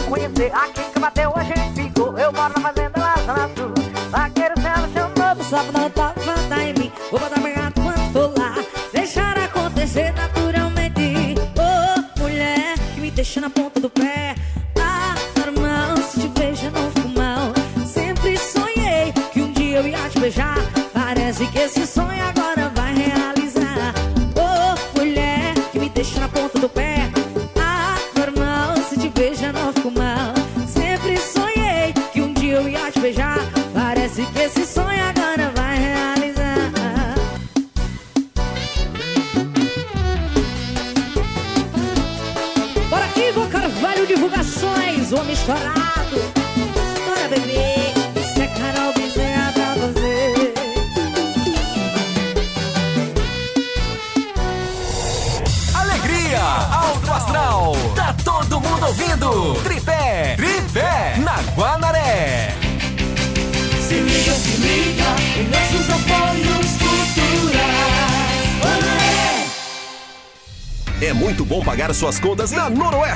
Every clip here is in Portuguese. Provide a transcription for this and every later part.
conhecer. Aqui que bateu a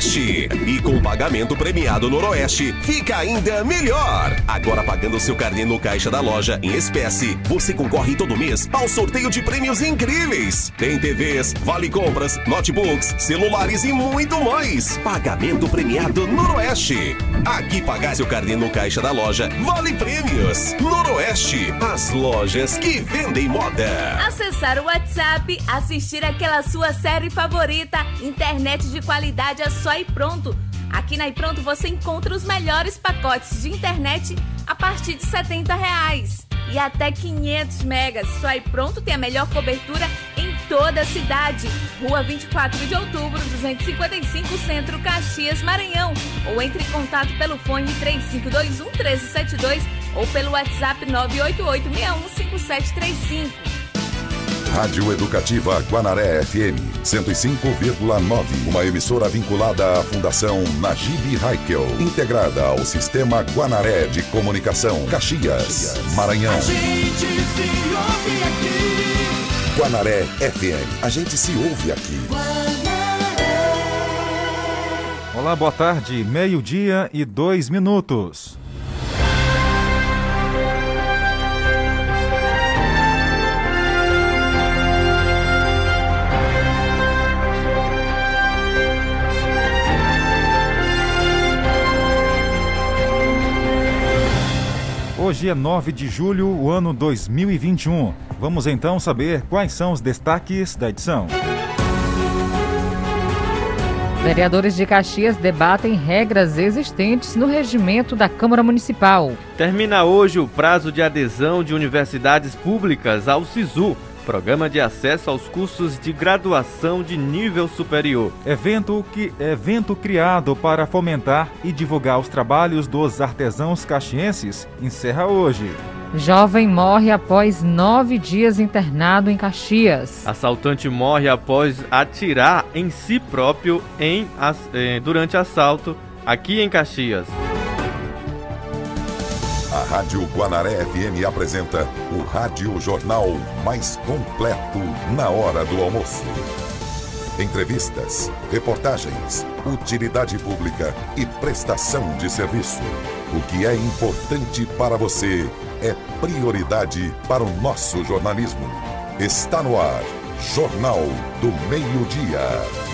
E com pagamento premiado Noroeste, fica ainda melhor. Agora pagando seu carnê no caixa da loja em espécie, você concorre todo mês ao sorteio de prêmios incríveis. Tem TVs, vale compras, notebooks, celulares e muito mais. Pagamento premiado Noroeste. Aqui pagar seu carnê no caixa da loja, vale prêmios. Noroeste, as lojas que vendem moda. Acessar o WhatsApp, assistir aquela sua série favorita, internet de qualidade é só e pronto. Aqui na iPronto você encontra os melhores pacotes de internet a partir de 70 reais. E até 500 megas. Só e pronto tem a melhor cobertura toda a cidade. Rua 24 de outubro, 255 Centro, Caxias, Maranhão. Ou entre em contato pelo fone 3521 1372 ou pelo WhatsApp 988 615735. Rádio Educativa Guanaré FM 105,9. Uma emissora vinculada à Fundação Najib Haikel, integrada ao Sistema Guanaré de Comunicação, Caxias, Maranhão. A gente se ouve aqui. Guanaré FM. A gente se ouve aqui. Olá, boa tarde. Meio-dia e dois minutos. Hoje é 9 de julho, o ano 2021. Vamos então saber quais são os destaques da edição. Vereadores de Caxias debatem regras existentes no regimento da Câmara Municipal. Termina hoje o prazo de adesão de universidades públicas ao SISU, Programa de Acesso aos Cursos de Graduação de Nível Superior. Evento, que, evento criado para fomentar e divulgar os trabalhos dos artesãos caxienses encerra hoje. Jovem morre após nove dias internado em Caxias. Assaltante morre após atirar em si próprio em, eh, durante assalto aqui em Caxias. A Rádio Guanaré FM apresenta o Rádio Jornal mais completo na hora do almoço. Entrevistas, reportagens, utilidade pública e prestação de serviço. O que é importante para você é prioridade para o nosso jornalismo. Está no ar, Jornal do Meio-Dia.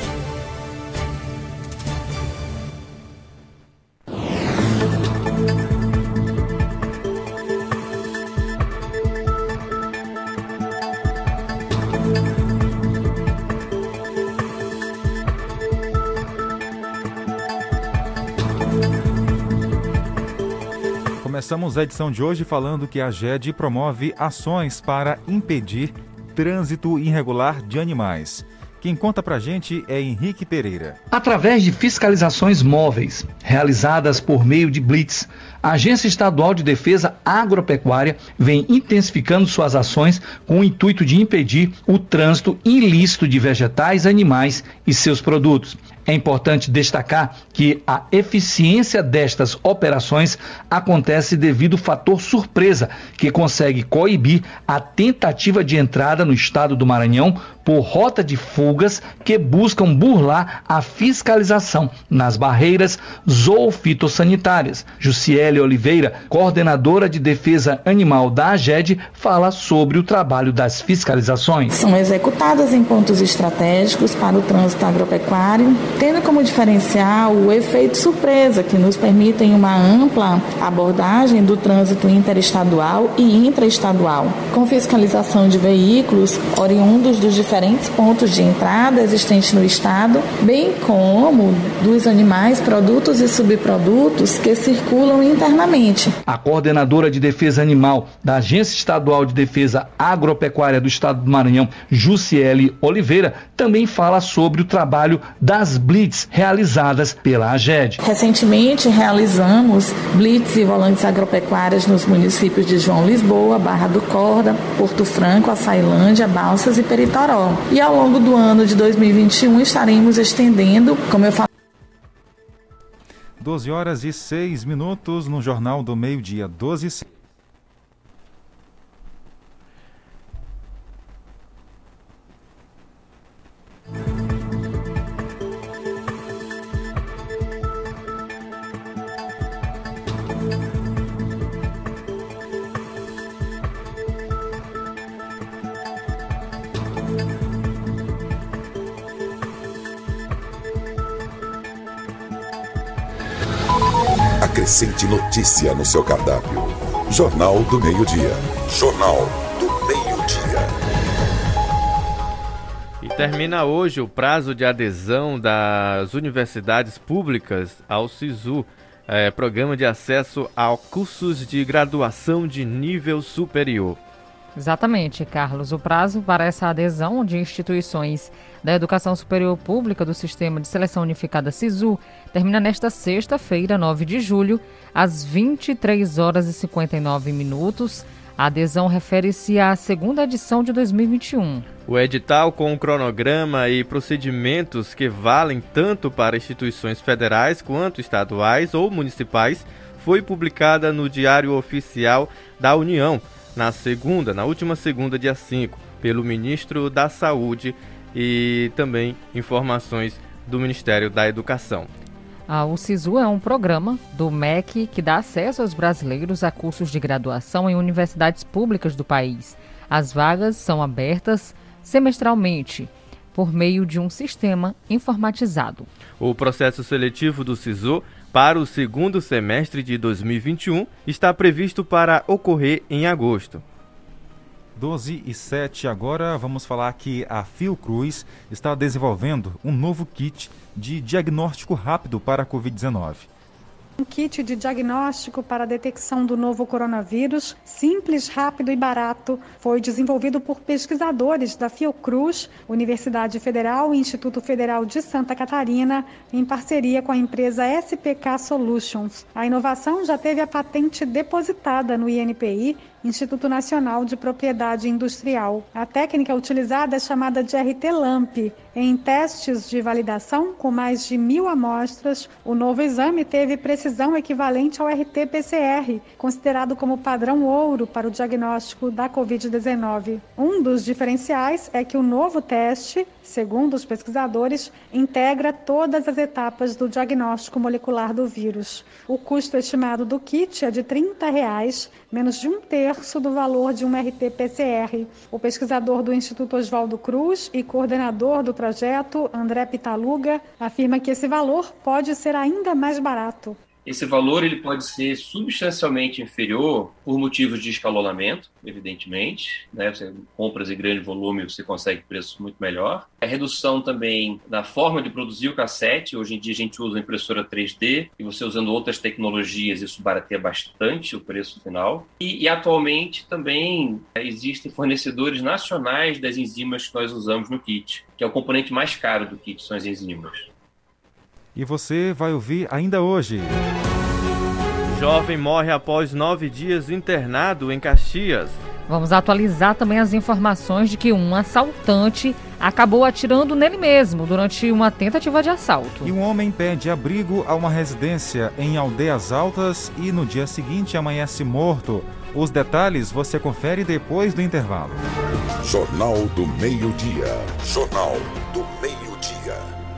Começamos a edição de hoje falando que a GED promove ações para impedir trânsito irregular de animais. Quem conta pra gente é Henrique Pereira. Através de fiscalizações móveis, realizadas por meio de blitz, a Agência Estadual de Defesa Agropecuária vem intensificando suas ações com o intuito de impedir o trânsito ilícito de vegetais, animais e seus produtos. É importante destacar que a eficiência destas operações acontece devido ao fator surpresa, que consegue coibir a tentativa de entrada no estado do Maranhão por rota de fugas que buscam burlar a fiscalização nas barreiras zoofitossanitárias. Jussiele Oliveira, coordenadora de defesa animal da AGED, fala sobre o trabalho das fiscalizações. São executadas em pontos estratégicos para o trânsito agropecuário, tendo como diferencial o efeito surpresa, que nos permitem uma ampla abordagem do trânsito interestadual e intraestadual, com fiscalização de veículos oriundos dos diferentes pontos de entrada existentes no estado, bem como dos animais, produtos e subprodutos que circulam internamente. A coordenadora de defesa animal da Agência Estadual de Defesa Agropecuária do Estado do Maranhão, Jussiele Oliveira, também fala sobre o trabalho das blitz realizadas pela AGED. Recentemente realizamos blitz e volantes agropecuárias nos municípios de João Lisboa, Barra do Corda, Porto Franco, Açailândia, Balsas e Peritoró. E ao longo do ano de 2021 estaremos estendendo, como eu falei, 12 horas e 6 minutos no Jornal do Meio-Dia, 12 e Acrescente notícia no seu cardápio. Jornal do Meio-Dia. Jornal do Meio-Dia. E termina hoje o prazo de adesão das universidades públicas ao SISU, é, Programa de Acesso a Cursos de Graduação de Nível Superior. Exatamente, Carlos. O prazo para essa adesão de instituições da educação superior pública do Sistema de Seleção Unificada SISU termina nesta sexta-feira, 9 de julho, às 23 horas e 59 minutos. A adesão refere-se à segunda edição de 2021. O edital com cronograma e procedimentos que valem tanto para instituições federais quanto estaduais ou municipais foi publicada no Diário Oficial da União na segunda, na última segunda, dia 5, pelo ministro da Saúde e também informações do Ministério da Educação. Ah, o SISU é um programa do MEC que dá acesso aos brasileiros a cursos de graduação em universidades públicas do país. As vagas são abertas semestralmente por meio de um sistema informatizado. O processo seletivo do SISU para o segundo semestre de 2021 está previsto para ocorrer em agosto. 12 e 7 agora vamos falar que a Fiocruz está desenvolvendo um novo kit de diagnóstico rápido para a Covid-19. Um kit de diagnóstico para a detecção do novo coronavírus, simples, rápido e barato, foi desenvolvido por pesquisadores da Fiocruz, Universidade Federal e Instituto Federal de Santa Catarina, em parceria com a empresa SPK Solutions. A inovação já teve a patente depositada no INPI Instituto Nacional de Propriedade Industrial. A técnica utilizada é chamada de RT-LAMP. Em testes de validação com mais de mil amostras, o novo exame teve precisão equivalente ao RT-PCR, considerado como padrão ouro para o diagnóstico da Covid-19. Um dos diferenciais é que o novo teste segundo os pesquisadores, integra todas as etapas do diagnóstico molecular do vírus. O custo estimado do kit é de 30 reais, menos de um terço do valor de um RT-PCR. O pesquisador do Instituto Oswaldo Cruz e coordenador do projeto, André Pitaluga, afirma que esse valor pode ser ainda mais barato. Esse valor ele pode ser substancialmente inferior por motivos de escalonamento, evidentemente. Né? Você, compras em grande volume, você consegue preço muito melhor. A redução também da forma de produzir o cassete. Hoje em dia a gente usa impressora 3D e você usando outras tecnologias, isso barateia bastante o preço final. E, e atualmente também é, existem fornecedores nacionais das enzimas que nós usamos no kit, que é o componente mais caro do kit, são as enzimas. E você vai ouvir ainda hoje. Jovem morre após nove dias internado em Caxias. Vamos atualizar também as informações de que um assaltante acabou atirando nele mesmo durante uma tentativa de assalto. E um homem pede abrigo a uma residência em Aldeias Altas e no dia seguinte amanhece morto. Os detalhes você confere depois do intervalo. Jornal do Meio-Dia. Jornal do Meio-Dia.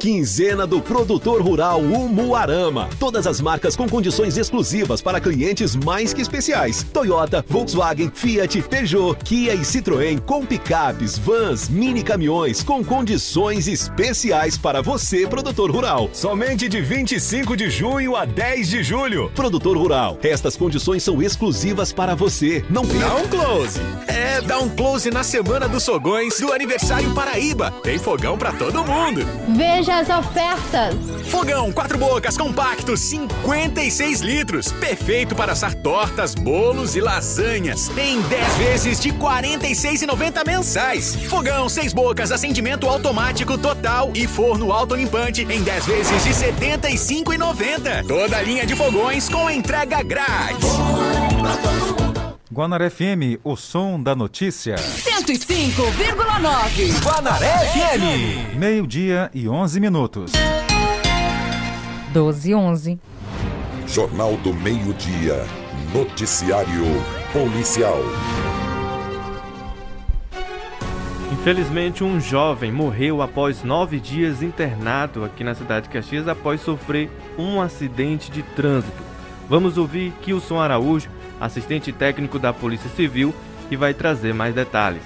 Quinzena do Produtor Rural Umuarama. Todas as marcas com condições exclusivas para clientes mais que especiais. Toyota, Volkswagen, Fiat, Peugeot, Kia e Citroën com picapes, vans, mini caminhões com condições especiais para você, produtor rural. Somente de 25 de junho a 10 de julho. Produtor Rural. Estas condições são exclusivas para você. Não perca. Dá um close. É, dá um close na semana dos fogões do aniversário Paraíba. Tem fogão para todo mundo. Veja Veja as ofertas. Fogão quatro bocas compacto 56 litros, perfeito para assar tortas, bolos e lasanhas. Em 10 vezes de 46,90 mensais. Fogão seis bocas acendimento automático total e forno autolimpante em 10 vezes de 75,90. Toda linha de fogões com entrega grátis. Guanaré FM, o som da notícia. 105,9. Guanaré FM. Meio-dia e 11 minutos. 12 e 11. Jornal do Meio-Dia. Noticiário Policial. Infelizmente, um jovem morreu após nove dias internado aqui na cidade de Caxias após sofrer um acidente de trânsito. Vamos ouvir Kilson Araújo assistente técnico da Polícia Civil, que vai trazer mais detalhes.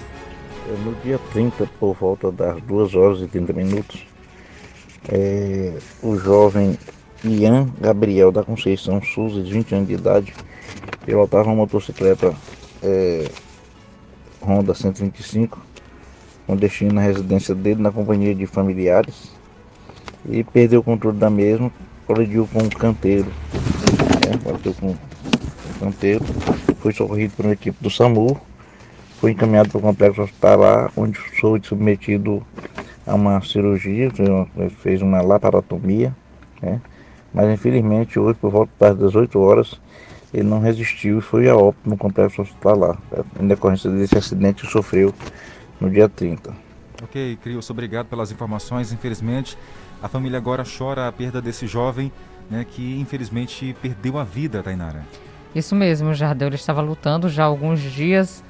É, no dia 30, por volta das 2 horas e 30 minutos, é, o jovem Ian Gabriel da Conceição Souza, de 20 anos de idade, pilotava uma motocicleta é, Honda 125 com destino na residência dele na companhia de familiares e perdeu o controle da mesma, colidiu com um canteiro, né, bateu com canteiro, foi socorrido por uma equipe do SAMU, foi encaminhado para o complexo hospitalar, onde foi submetido a uma cirurgia, fez uma laparotomia, né? mas infelizmente hoje, por volta das 18 horas, ele não resistiu e foi a óbito no complexo hospitalar, em decorrência desse acidente que sofreu no dia 30. Ok, Crios, obrigado pelas informações. Infelizmente, a família agora chora a perda desse jovem né, que infelizmente perdeu a vida, Tainara. Isso mesmo, o Jardel estava lutando já há alguns dias.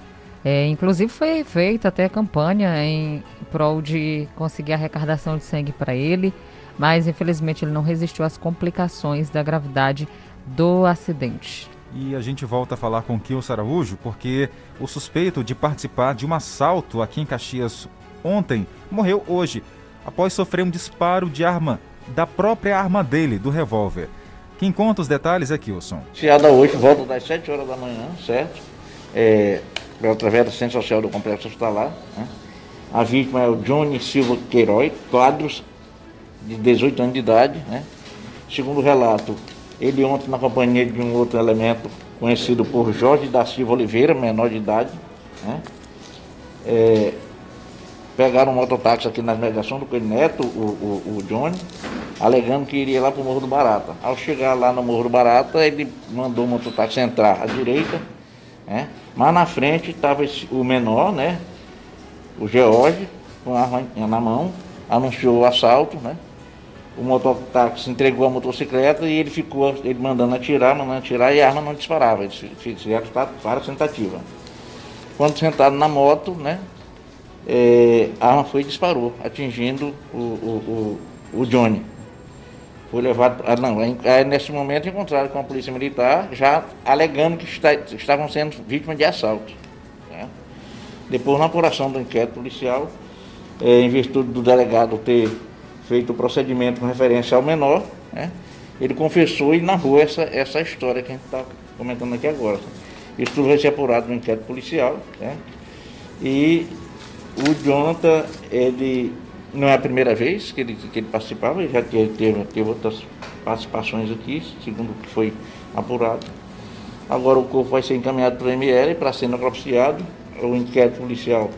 É, inclusive foi feita até campanha em prol de conseguir a arrecadação de sangue para ele, mas infelizmente ele não resistiu às complicações da gravidade do acidente. E a gente volta a falar com Kio Saraújo, porque o suspeito de participar de um assalto aqui em Caxias ontem morreu hoje, após sofrer um disparo de arma da própria arma dele, do revólver. Quem conta os detalhes é Kilson. Iniciada hoje, volta das 7 horas da manhã, certo? É, através do Centro Social do Complexo Hospitalar. Né? A vítima é o Johnny Silva Queiroz, quadros, de 18 anos de idade. Né? Segundo o relato, ele ontem na companhia de um outro elemento conhecido por Jorge da Silva Oliveira, menor de idade. Né? É, pegaram um mototáxi aqui na mediação do Coelho Neto, o, o, o Johnny, alegando que iria lá para o Morro do Barata. Ao chegar lá no Morro do Barata, ele mandou o mototáxi entrar à direita, né? mas na frente estava o menor, né? o George, com a arma na mão, anunciou o assalto, né? O mototáxi entregou a motocicleta e ele ficou, ele mandando atirar, mandando atirar e a arma não disparava. Eles fizeram várias tentativas. Quando sentado na moto, né? É, a arma foi e disparou, atingindo o, o, o, o Johnny foi levado. Ah, não, é, nesse momento encontraram com a polícia militar, já alegando que está, estavam sendo vítimas de assalto. Né? Depois, na apuração do inquérito policial, é, em virtude do delegado ter feito o procedimento com referência ao menor, né? ele confessou e narrou essa, essa história que a gente está comentando aqui agora. Isso tudo vai ser apurado no inquérito policial. Né? E o Jonathan, ele não é a primeira vez que ele, que ele participava, ele já teve, teve, teve outras participações aqui, segundo o que foi apurado. Agora o corpo vai ser encaminhado para o ML para ser necropsiado, o inquérito policial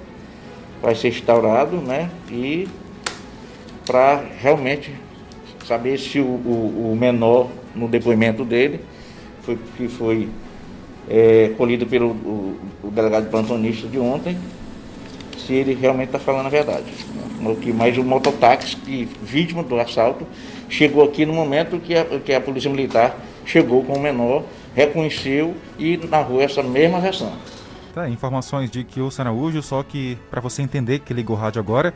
vai ser instaurado, né? E para realmente saber se o, o, o, menor, no depoimento dele, foi, que foi é, colhido pelo o, o delegado plantonista de ontem, se ele realmente está falando a verdade. Né? Mas o mototáxi, que vítima do assalto, chegou aqui no momento que a, que a Polícia Militar chegou com o menor, reconheceu e narrou essa mesma versão. Tá, informações de que o Sanaújo, só que para você entender que ligou o rádio agora,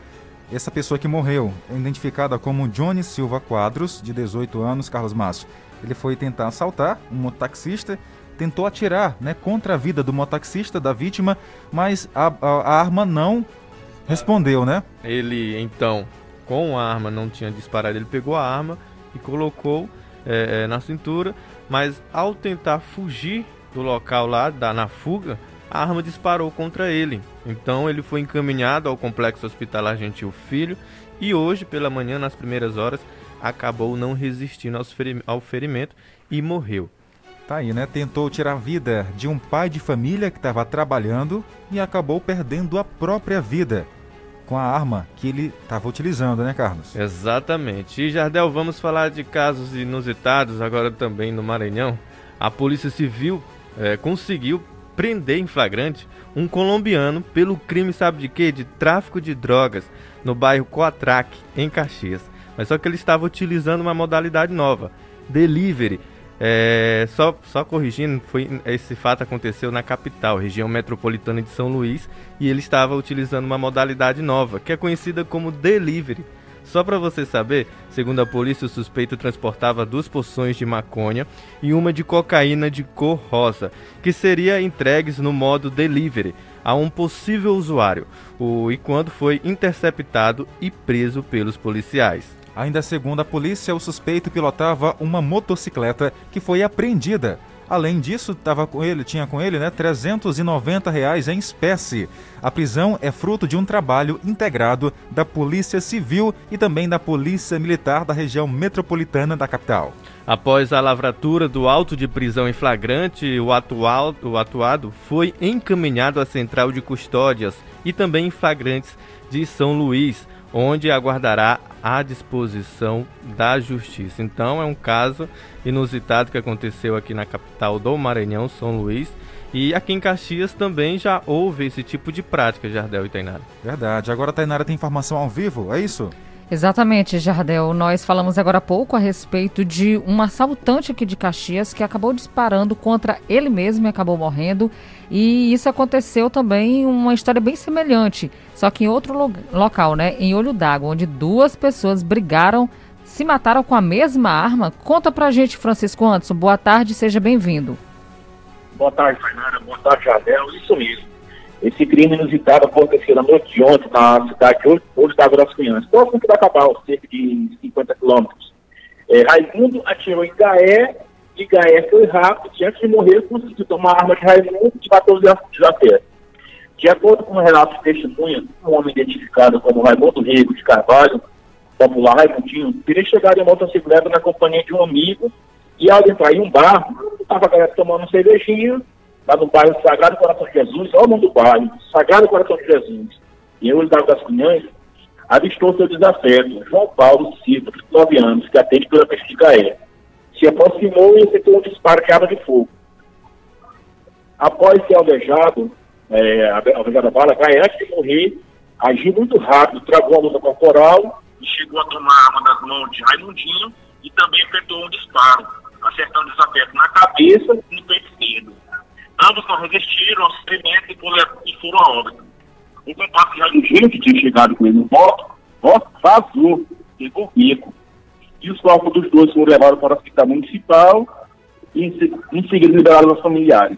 essa pessoa que morreu é identificada como Johnny Silva Quadros, de 18 anos, Carlos Márcio. Ele foi tentar assaltar um mototaxista, tentou atirar né, contra a vida do mototaxista, da vítima, mas a, a, a arma não respondeu, né? Ele, então, com a arma, não tinha disparado, ele pegou a arma e colocou é, na cintura, mas ao tentar fugir do local lá, da, na fuga, a arma disparou contra ele. Então ele foi encaminhado ao complexo hospitalar Gentil Filho e hoje, pela manhã, nas primeiras horas, acabou não resistindo ao ferimento e morreu. Tá aí, né? Tentou tirar a vida de um pai de família que estava trabalhando e acabou perdendo a própria vida com a arma que ele estava utilizando, né, Carlos? Exatamente. E Jardel, vamos falar de casos inusitados agora também no Maranhão. A Polícia Civil é, conseguiu prender em flagrante um colombiano pelo crime, sabe de quê? De tráfico de drogas no bairro Coatraque, em Caxias. Mas só que ele estava utilizando uma modalidade nova, delivery. É, só, só corrigindo, foi, esse fato aconteceu na capital, região metropolitana de São Luís, e ele estava utilizando uma modalidade nova, que é conhecida como delivery. Só para você saber, segundo a polícia, o suspeito transportava duas porções de maconha e uma de cocaína de cor rosa, que seria entregues no modo delivery a um possível usuário, o, e quando foi interceptado e preso pelos policiais. Ainda segundo a polícia, o suspeito pilotava uma motocicleta que foi apreendida Além disso, tava com ele, tinha com ele, né, 390 reais em espécie. A prisão é fruto de um trabalho integrado da Polícia Civil e também da Polícia Militar da região metropolitana da capital. Após a lavratura do auto de prisão em flagrante, o, atual, o atuado foi encaminhado à central de custódias e também em flagrantes de São Luís, onde aguardará à disposição da justiça. Então é um caso inusitado que aconteceu aqui na capital do Maranhão, São Luís. E aqui em Caxias também já houve esse tipo de prática, Jardel e Tainara. Verdade. Agora a Tainara tem informação ao vivo, é isso? Exatamente, Jardel. Nós falamos agora há pouco a respeito de um assaltante aqui de Caxias que acabou disparando contra ele mesmo e acabou morrendo. E isso aconteceu também uma história bem semelhante, só que em outro lo local, né? Em Olho d'Água, onde duas pessoas brigaram, se mataram com a mesma arma. Conta pra gente, Francisco Anderson. Boa tarde, seja bem-vindo. Boa tarde, Fernanda. Boa tarde, Jardel. Isso mesmo. Esse crime inusitado aconteceu na noite de ontem na cidade de Olho d'Água das Crianças, próximo da Cabal, cerca de 50 quilômetros. É, Raimundo atirou em Gaé, e Gaé foi rápido, e antes de morrer conseguiu tomar a arma de Raimundo e matou os Jafé. De acordo com o relato de testemunha, um homem identificado como Raimundo Rego de Carvalho, popular Raimundinho, teria chegado em motocicleta na companhia de um amigo e ao entrar em um bar, estava tomando cervejinha, no bairro Sagrado Coração de Jesus, olha o nome do bairro, Sagrado Coração de Jesus, em Olho das Cunhães, avistou seu desafeto, João Paulo Silva, de 9 anos, que atende pela Pesquicaé. Se aproximou e efetuou um disparo de arma de fogo. Após ser alvejado, é, alvejado a bala, Gaé, antes de morrer, agiu muito rápido, travou a luta corporal e chegou a tomar a arma das mãos de Raimundinho e também efetuou um disparo, acertando o desafeto na cabeça e no peito esquerdo. Ambos não resistiram ao sofrimento e foram a óbito. O compartilhado gente que tinha chegado com ele no moto, ó, vazou, pegou o bico. E os corpos dos dois foram levados para o hospital municipal e em seguida liberados aos familiares.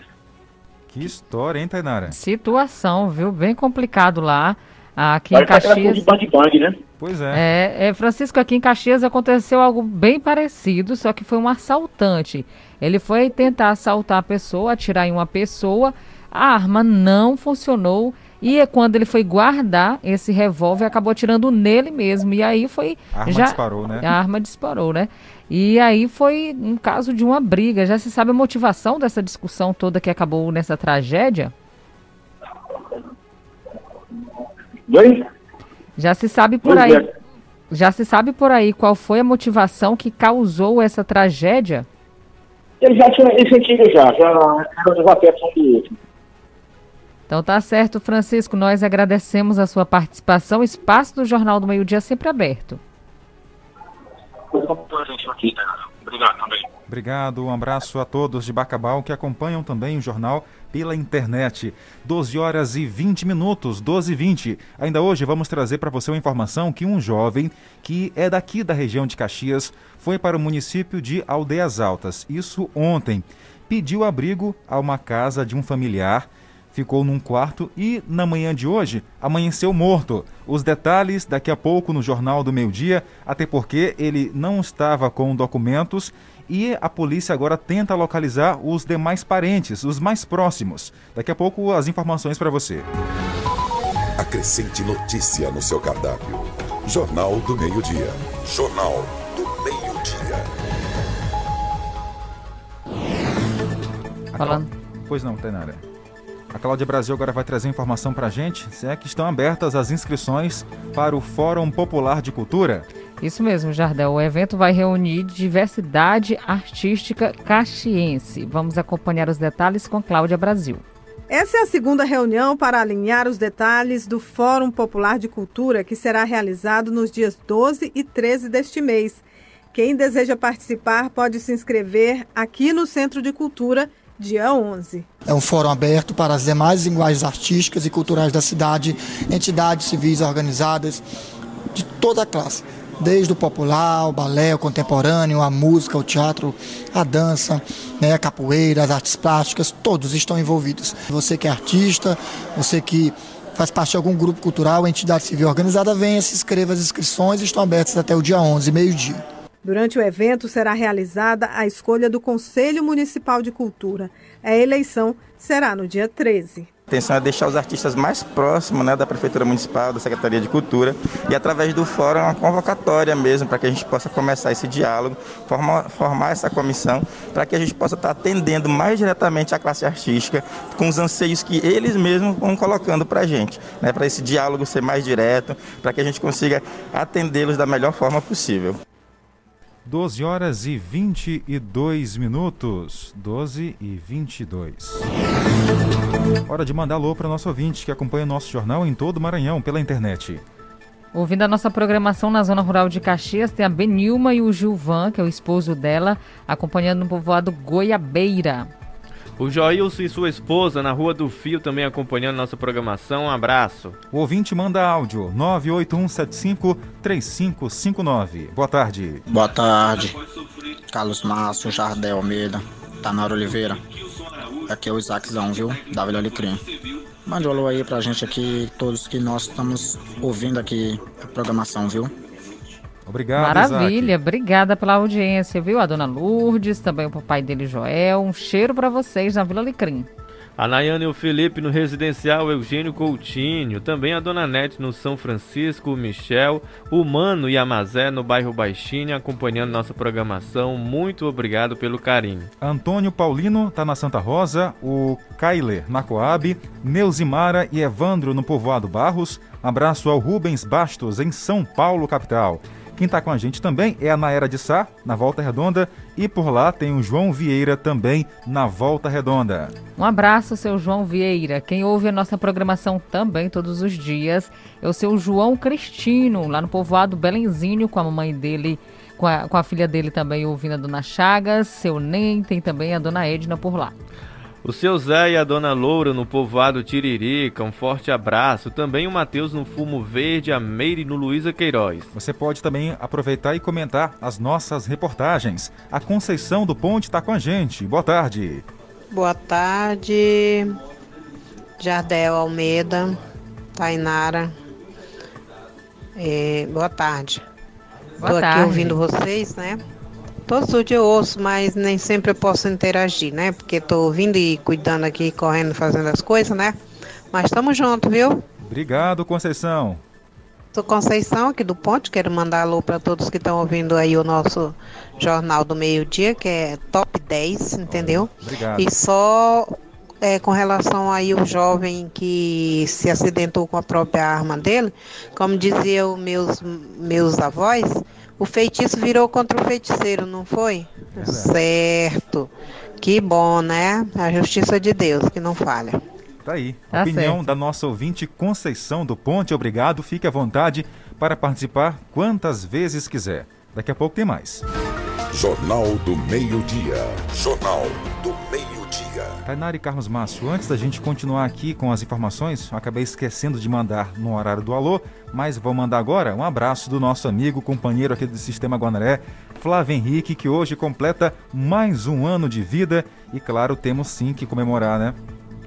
Que história, hein, Tainara? Situação, viu? Bem complicado lá. Aqui em Caxias. De bang -bang, né? Pois é. é. é. Francisco, aqui em Caxias aconteceu algo bem parecido, só que foi um assaltante. Ele foi tentar assaltar a pessoa, atirar em uma pessoa. a arma não funcionou e é quando ele foi guardar esse revólver, acabou atirando nele mesmo. E aí foi. A arma já, disparou, né? A arma disparou, né? E aí foi um caso de uma briga. Já se sabe a motivação dessa discussão toda que acabou nessa tragédia? Oi? Já se sabe por Pois aí. é. Já se sabe por aí qual foi a motivação que causou essa tragédia? Ele já tinha esse antigo já, já era um do outro. Então tá certo, Francisco. Nós agradecemos a sua participação. O espaço do Jornal do Meio Dia sempre aberto. Obrigado também. Obrigado, um abraço a todos de Bacabal que acompanham também o jornal pela internet. 12 horas e 20 minutos, 12 e 20. Ainda hoje vamos trazer para você uma informação que um jovem que é daqui da região de Caxias foi para o município de Aldeias Altas. Isso ontem. Pediu abrigo a uma casa de um familiar ficou num quarto e, na manhã de hoje, amanheceu morto. Os detalhes daqui a pouco no Jornal do Meio Dia, até porque ele não estava com documentos e a polícia agora tenta localizar os demais parentes, os mais próximos. Daqui a pouco as informações para você. Acrescente notícia no seu cardápio. Jornal do Meio-Dia. Jornal do Meio-Dia. Falando. Pois não, Tainara. A Cláudia Brasil agora vai trazer informação para a gente. Se é que estão abertas as inscrições para o Fórum Popular de Cultura. Isso mesmo, Jardel. O evento vai reunir diversidade artística caxiense. Vamos acompanhar os detalhes com Cláudia Brasil. Essa é a segunda reunião para alinhar os detalhes do Fórum Popular de Cultura, que será realizado nos dias 12 e 13 deste mês. Quem deseja participar pode se inscrever aqui no Centro de Cultura, dia 11. É um fórum aberto para as demais linguagens artísticas e culturais da cidade, entidades civis organizadas de toda a classe, desde o popular, o balé, o contemporâneo, a música, o teatro, a dança, né, a capoeira, as artes plásticas, todos estão envolvidos. Você que é artista, você que faz parte de algum grupo cultural, entidade civil organizada, venha, se inscreva, as inscrições estão abertas até o dia 11, meio-dia. Durante o evento será realizada a escolha do Conselho Municipal de Cultura. A eleição será no dia 13. A intenção é deixar os artistas mais próximos né, da Prefeitura Municipal, da Secretaria de Cultura, e através do fórum uma convocatória mesmo, para que a gente possa começar esse diálogo, formar, formar essa comissão, para que a gente possa estar atendendo mais diretamente a classe artística, com os anseios que eles mesmos vão colocando para a gente, né, para esse diálogo ser mais direto, para que a gente consiga atendê-los da melhor forma possível. 12 horas e 22 minutos. 12 e 22. Hora de mandar alô para o nosso ouvinte que acompanha o nosso jornal em todo o Maranhão pela internet. Ouvindo a nossa programação na zona rural de Caxias, tem a Benilma e o Gilvan, que é o esposo dela, acompanhando no povoado Goiabeira. O Joilson e sua esposa na Rua do Fio também acompanhando nossa programação. Um abraço. O ouvinte manda áudio 981753559. Boa tarde. Boa tarde. Carlos Márcio, Jardel Almeida, Tanaro Oliveira. Aqui é o Isaaczão, viu? Da Vila Alecrim. Mande um alô aí pra gente aqui, todos que nós estamos ouvindo aqui a programação, viu? Obrigado, Maravilha, obrigada pela audiência, viu? A dona Lourdes, também o papai dele, Joel. Um cheiro para vocês na Vila Alecrim. A Nayane e o Felipe no residencial Eugênio Coutinho. Também a Dona Nete no São Francisco, o Michel, o Mano e a Mazé no bairro Baixinho, acompanhando nossa programação. Muito obrigado pelo carinho. Antônio Paulino tá na Santa Rosa, o Kailer na Coab, Neuzimara e Evandro no Povoado Barros. Abraço ao Rubens Bastos em São Paulo, capital. Quem está com a gente também é a Naera de Sá, na Volta Redonda, e por lá tem o João Vieira também na Volta Redonda. Um abraço, seu João Vieira. Quem ouve a nossa programação também todos os dias é o seu João Cristino, lá no povoado Belenzinho, com a mamãe dele, com a, com a filha dele também ouvindo a dona Chagas, seu Nem, tem também a dona Edna por lá. O seu Zé e a dona Loura no povoado Tiririca, um forte abraço. Também o Matheus no Fumo Verde, a Meire no Luísa Queiroz. Você pode também aproveitar e comentar as nossas reportagens. A Conceição do Ponte está com a gente. Boa tarde. Boa tarde, Jardel Almeida, Tainara. É, boa tarde. Boa Tô tarde. aqui ouvindo vocês, né? Todos os dias eu ouço, mas nem sempre eu posso interagir, né? Porque tô ouvindo e cuidando aqui, correndo, fazendo as coisas, né? Mas estamos juntos, viu? Obrigado, Conceição. Sou Conceição aqui do Ponte, quero mandar alô para todos que estão ouvindo aí o nosso Jornal do Meio Dia, que é top 10, entendeu? Obrigado. E só é, com relação aí o jovem que se acidentou com a própria arma dele, como diziam meus, meus avós, o feitiço virou contra o feiticeiro, não foi? Certo. Que bom, né? A justiça de Deus que não falha. Tá aí. Tá Opinião certo. da nossa ouvinte Conceição do Ponte. Obrigado. Fique à vontade para participar quantas vezes quiser. Daqui a pouco tem mais. Jornal do Meio-Dia. Jornal do Meio-Dia. Tainara e Carlos Márcio, antes da gente continuar aqui com as informações, acabei esquecendo de mandar no horário do alô, mas vou mandar agora um abraço do nosso amigo, companheiro aqui do Sistema Guanaré, Flávio Henrique, que hoje completa mais um ano de vida e, claro, temos sim que comemorar, né?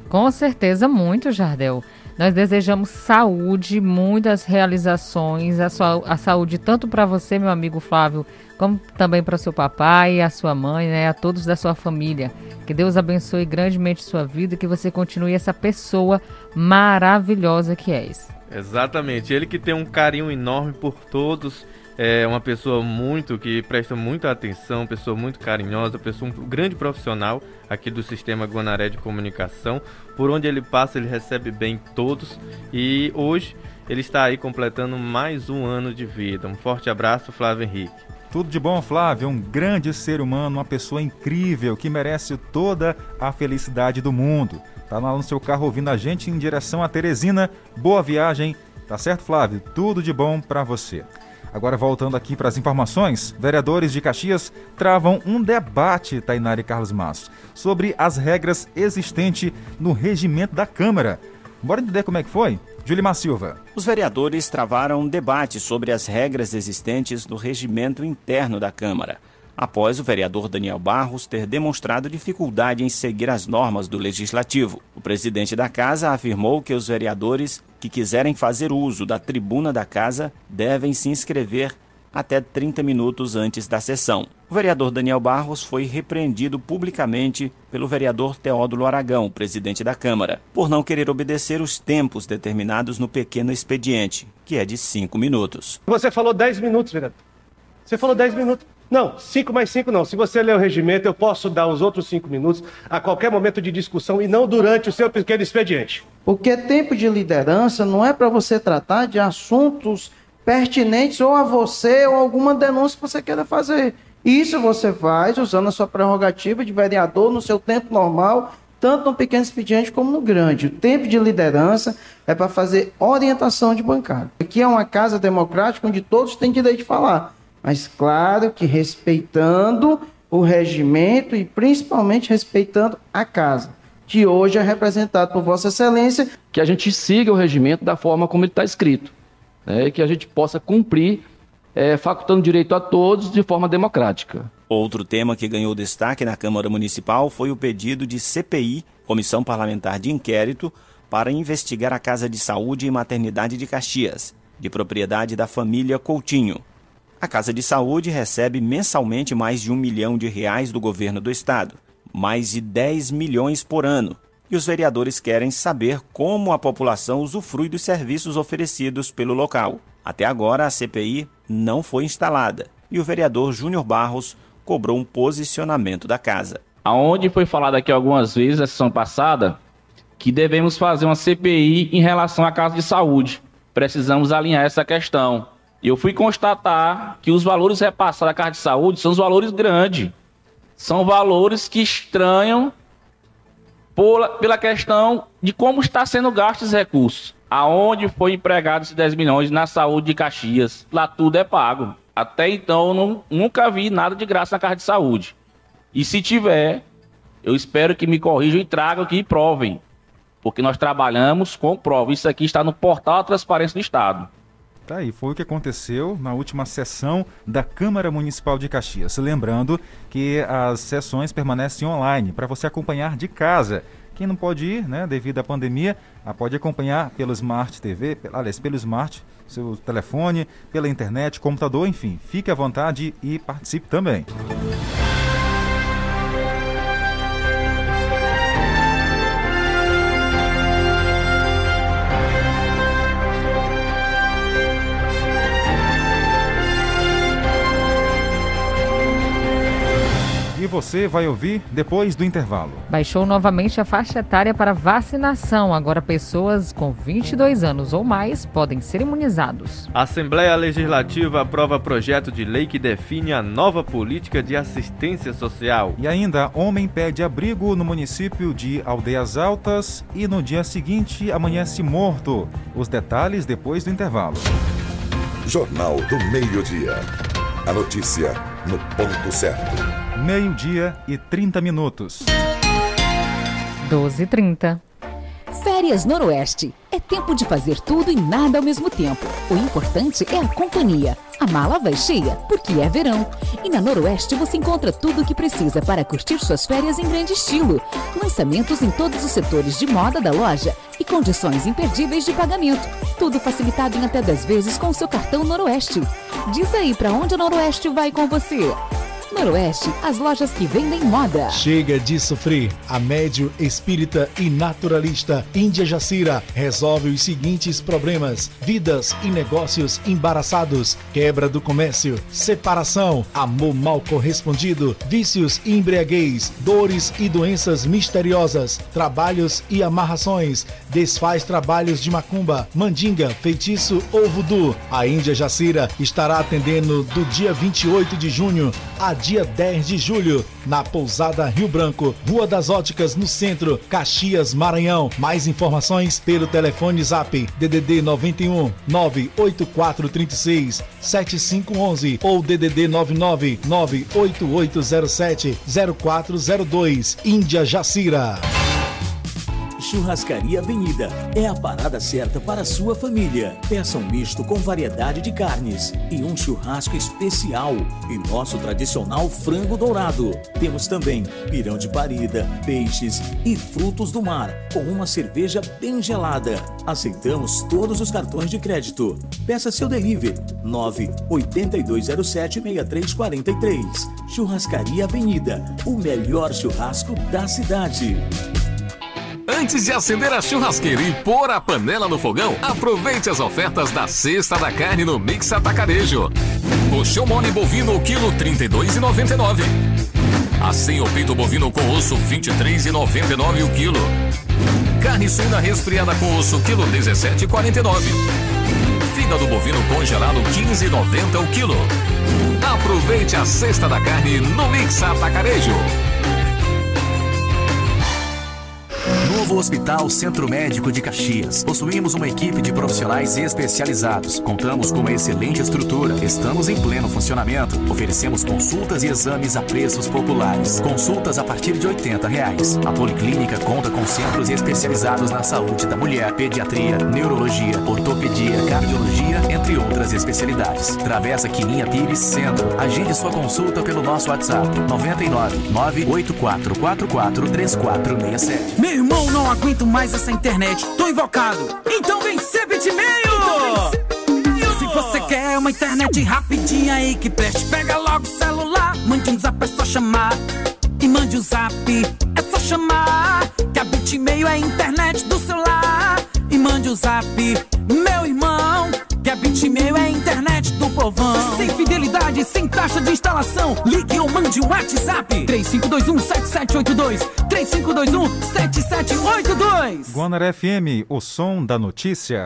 Com certeza, muito, Jardel. Nós desejamos saúde, muitas realizações, a, sua, a saúde tanto para você, meu amigo Flávio, como também para seu papai, a sua mãe, né, a todos da sua família. Que Deus abençoe grandemente sua vida e que você continue essa pessoa maravilhosa que és. Exatamente. Ele que tem um carinho enorme por todos. É uma pessoa muito que presta muita atenção, pessoa muito carinhosa, pessoa um grande profissional aqui do sistema Guanaré de comunicação. Por onde ele passa, ele recebe bem todos. E hoje ele está aí completando mais um ano de vida. Um forte abraço, Flávio Henrique. Tudo de bom, Flávio. Um grande ser humano, uma pessoa incrível que merece toda a felicidade do mundo. Tá lá no seu carro ouvindo a gente em direção a Teresina. Boa viagem. Tá certo, Flávio? Tudo de bom para você. Agora voltando aqui para as informações, vereadores de Caxias travam um debate, Tainara e Carlos Masso, sobre as regras existentes no regimento da Câmara. Bora entender como é que foi? Julimar Silva. Os vereadores travaram um debate sobre as regras existentes no regimento interno da Câmara, após o vereador Daniel Barros ter demonstrado dificuldade em seguir as normas do legislativo. O presidente da casa afirmou que os vereadores que quiserem fazer uso da tribuna da casa devem se inscrever até 30 minutos antes da sessão. O vereador Daniel Barros foi repreendido publicamente pelo vereador Teódulo Aragão, presidente da Câmara, por não querer obedecer os tempos determinados no pequeno expediente, que é de 5 minutos. Você falou 10 minutos, vereador. Você falou 10 minutos. Não, 5 mais 5 não. Se você ler o regimento, eu posso dar os outros 5 minutos a qualquer momento de discussão e não durante o seu pequeno expediente. Porque tempo de liderança não é para você tratar de assuntos pertinentes ou a você ou alguma denúncia que você queira fazer. Isso você faz usando a sua prerrogativa de vereador no seu tempo normal, tanto no pequeno expediente como no grande. O tempo de liderança é para fazer orientação de bancada. Aqui é uma casa democrática onde todos têm direito de falar, mas claro que respeitando o regimento e principalmente respeitando a casa, que hoje é representado por Vossa Excelência. Que a gente siga o regimento da forma como ele está escrito, né? e que a gente possa cumprir, é, facultando direito a todos de forma democrática. Outro tema que ganhou destaque na Câmara Municipal foi o pedido de CPI, Comissão Parlamentar de Inquérito, para investigar a Casa de Saúde e Maternidade de Caxias, de propriedade da família Coutinho. A Casa de Saúde recebe mensalmente mais de um milhão de reais do governo do estado, mais de 10 milhões por ano. E os vereadores querem saber como a população usufrui dos serviços oferecidos pelo local. Até agora, a CPI não foi instalada e o vereador Júnior Barros cobrou um posicionamento da casa. Aonde foi falado aqui algumas vezes na sessão passada que devemos fazer uma CPI em relação à casa de saúde. Precisamos alinhar essa questão. Eu fui constatar que os valores repassados à casa de saúde são os valores grandes. São valores que estranham pela questão de como está sendo gasto esses recursos. Aonde foi empregado esses 10 milhões na saúde de Caxias? Lá tudo é pago. Até então, não, nunca vi nada de graça na casa de saúde. E se tiver, eu espero que me corrijam e tragam aqui e provem. Porque nós trabalhamos com prova. Isso aqui está no portal da Transparência do Estado. Tá aí, foi o que aconteceu na última sessão da Câmara Municipal de Caxias. Lembrando que as sessões permanecem online para você acompanhar de casa. Quem não pode ir, né, devido à pandemia, ah, pode acompanhar pelo Smart TV, aliás, pelo Smart, seu telefone, pela internet, computador, enfim. Fique à vontade e participe também. E você vai ouvir depois do intervalo. Baixou novamente a faixa etária para vacinação. Agora, pessoas com 22 anos ou mais podem ser imunizados. A Assembleia Legislativa aprova projeto de lei que define a nova política de assistência social. E ainda, homem pede abrigo no município de Aldeias Altas e no dia seguinte amanhece morto. Os detalhes depois do intervalo. Jornal do Meio-Dia. A notícia no ponto certo. Meio-dia e 30 minutos. 12h30. Férias Noroeste. É tempo de fazer tudo e nada ao mesmo tempo. O importante é a companhia. A mala vai cheia, porque é verão. E na Noroeste você encontra tudo o que precisa para curtir suas férias em grande estilo. Lançamentos em todos os setores de moda da loja e condições imperdíveis de pagamento. Tudo facilitado em até 10 vezes com o seu cartão Noroeste. Diz aí para onde a Noroeste vai com você. Noroeste, as lojas que vendem moda. Chega de sofrer. A médio espírita e naturalista Índia Jacira resolve os seguintes problemas: vidas e negócios embaraçados, quebra do comércio, separação, amor mal correspondido, vícios e embriaguez, dores e doenças misteriosas, trabalhos e amarrações, desfaz trabalhos de macumba, mandinga, feitiço ou voodoo. A Índia Jacira estará atendendo do dia 28 de junho a dia 10 de julho, na Pousada Rio Branco, Rua das Óticas, no centro, Caxias, Maranhão. Mais informações pelo telefone Zap DDD 91 98436 7511 ou DDD 99 98807 0402. Índia Jacira. Churrascaria Avenida é a parada certa para sua família. Peça um misto com variedade de carnes e um churrasco especial e nosso tradicional frango dourado. Temos também pirão de parida, peixes e frutos do mar com uma cerveja bem gelada. Aceitamos todos os cartões de crédito. Peça seu delivery 982076343. Churrascaria Avenida, o melhor churrasco da cidade. Antes de acender a churrasqueira e pôr a panela no fogão, aproveite as ofertas da Sexta da Carne no Mix Atacarejo. Coxão mole bovino quilo 32,99. Assim o peito bovino com osso 23,99 o quilo. Carne suína resfriada com osso quilo 17,49. Fígado bovino congelado 15,90 o quilo. Aproveite a Sexta da Carne no Mix Atacarejo. Novo Hospital Centro Médico de Caxias. Possuímos uma equipe de profissionais especializados. Contamos com uma excelente estrutura. Estamos em pleno funcionamento. Oferecemos consultas e exames a preços populares. Consultas a partir de 80 reais. A Policlínica conta com centros especializados na saúde da mulher, pediatria, neurologia, ortopedia, cardiologia, entre outras especialidades. Travessa Quininha Pires Centro. Agende sua consulta pelo nosso WhatsApp 99 98444 3467. Meu irmão, não aguento mais essa internet. Tô invocado. Então vem ser bitmail! Se você quer uma internet rapidinha aí que preste, pega logo o celular. Mande um zap, é só chamar. E mande o um zap, é só chamar. Que a bitmail é a internet do celular. E mande o um zap, meu irmão. Bitmail é a internet do povão. Sem fidelidade, sem taxa de instalação. Ligue ou mande um WhatsApp. 3521-7782. 3521-7782. Guanar FM, o som da notícia.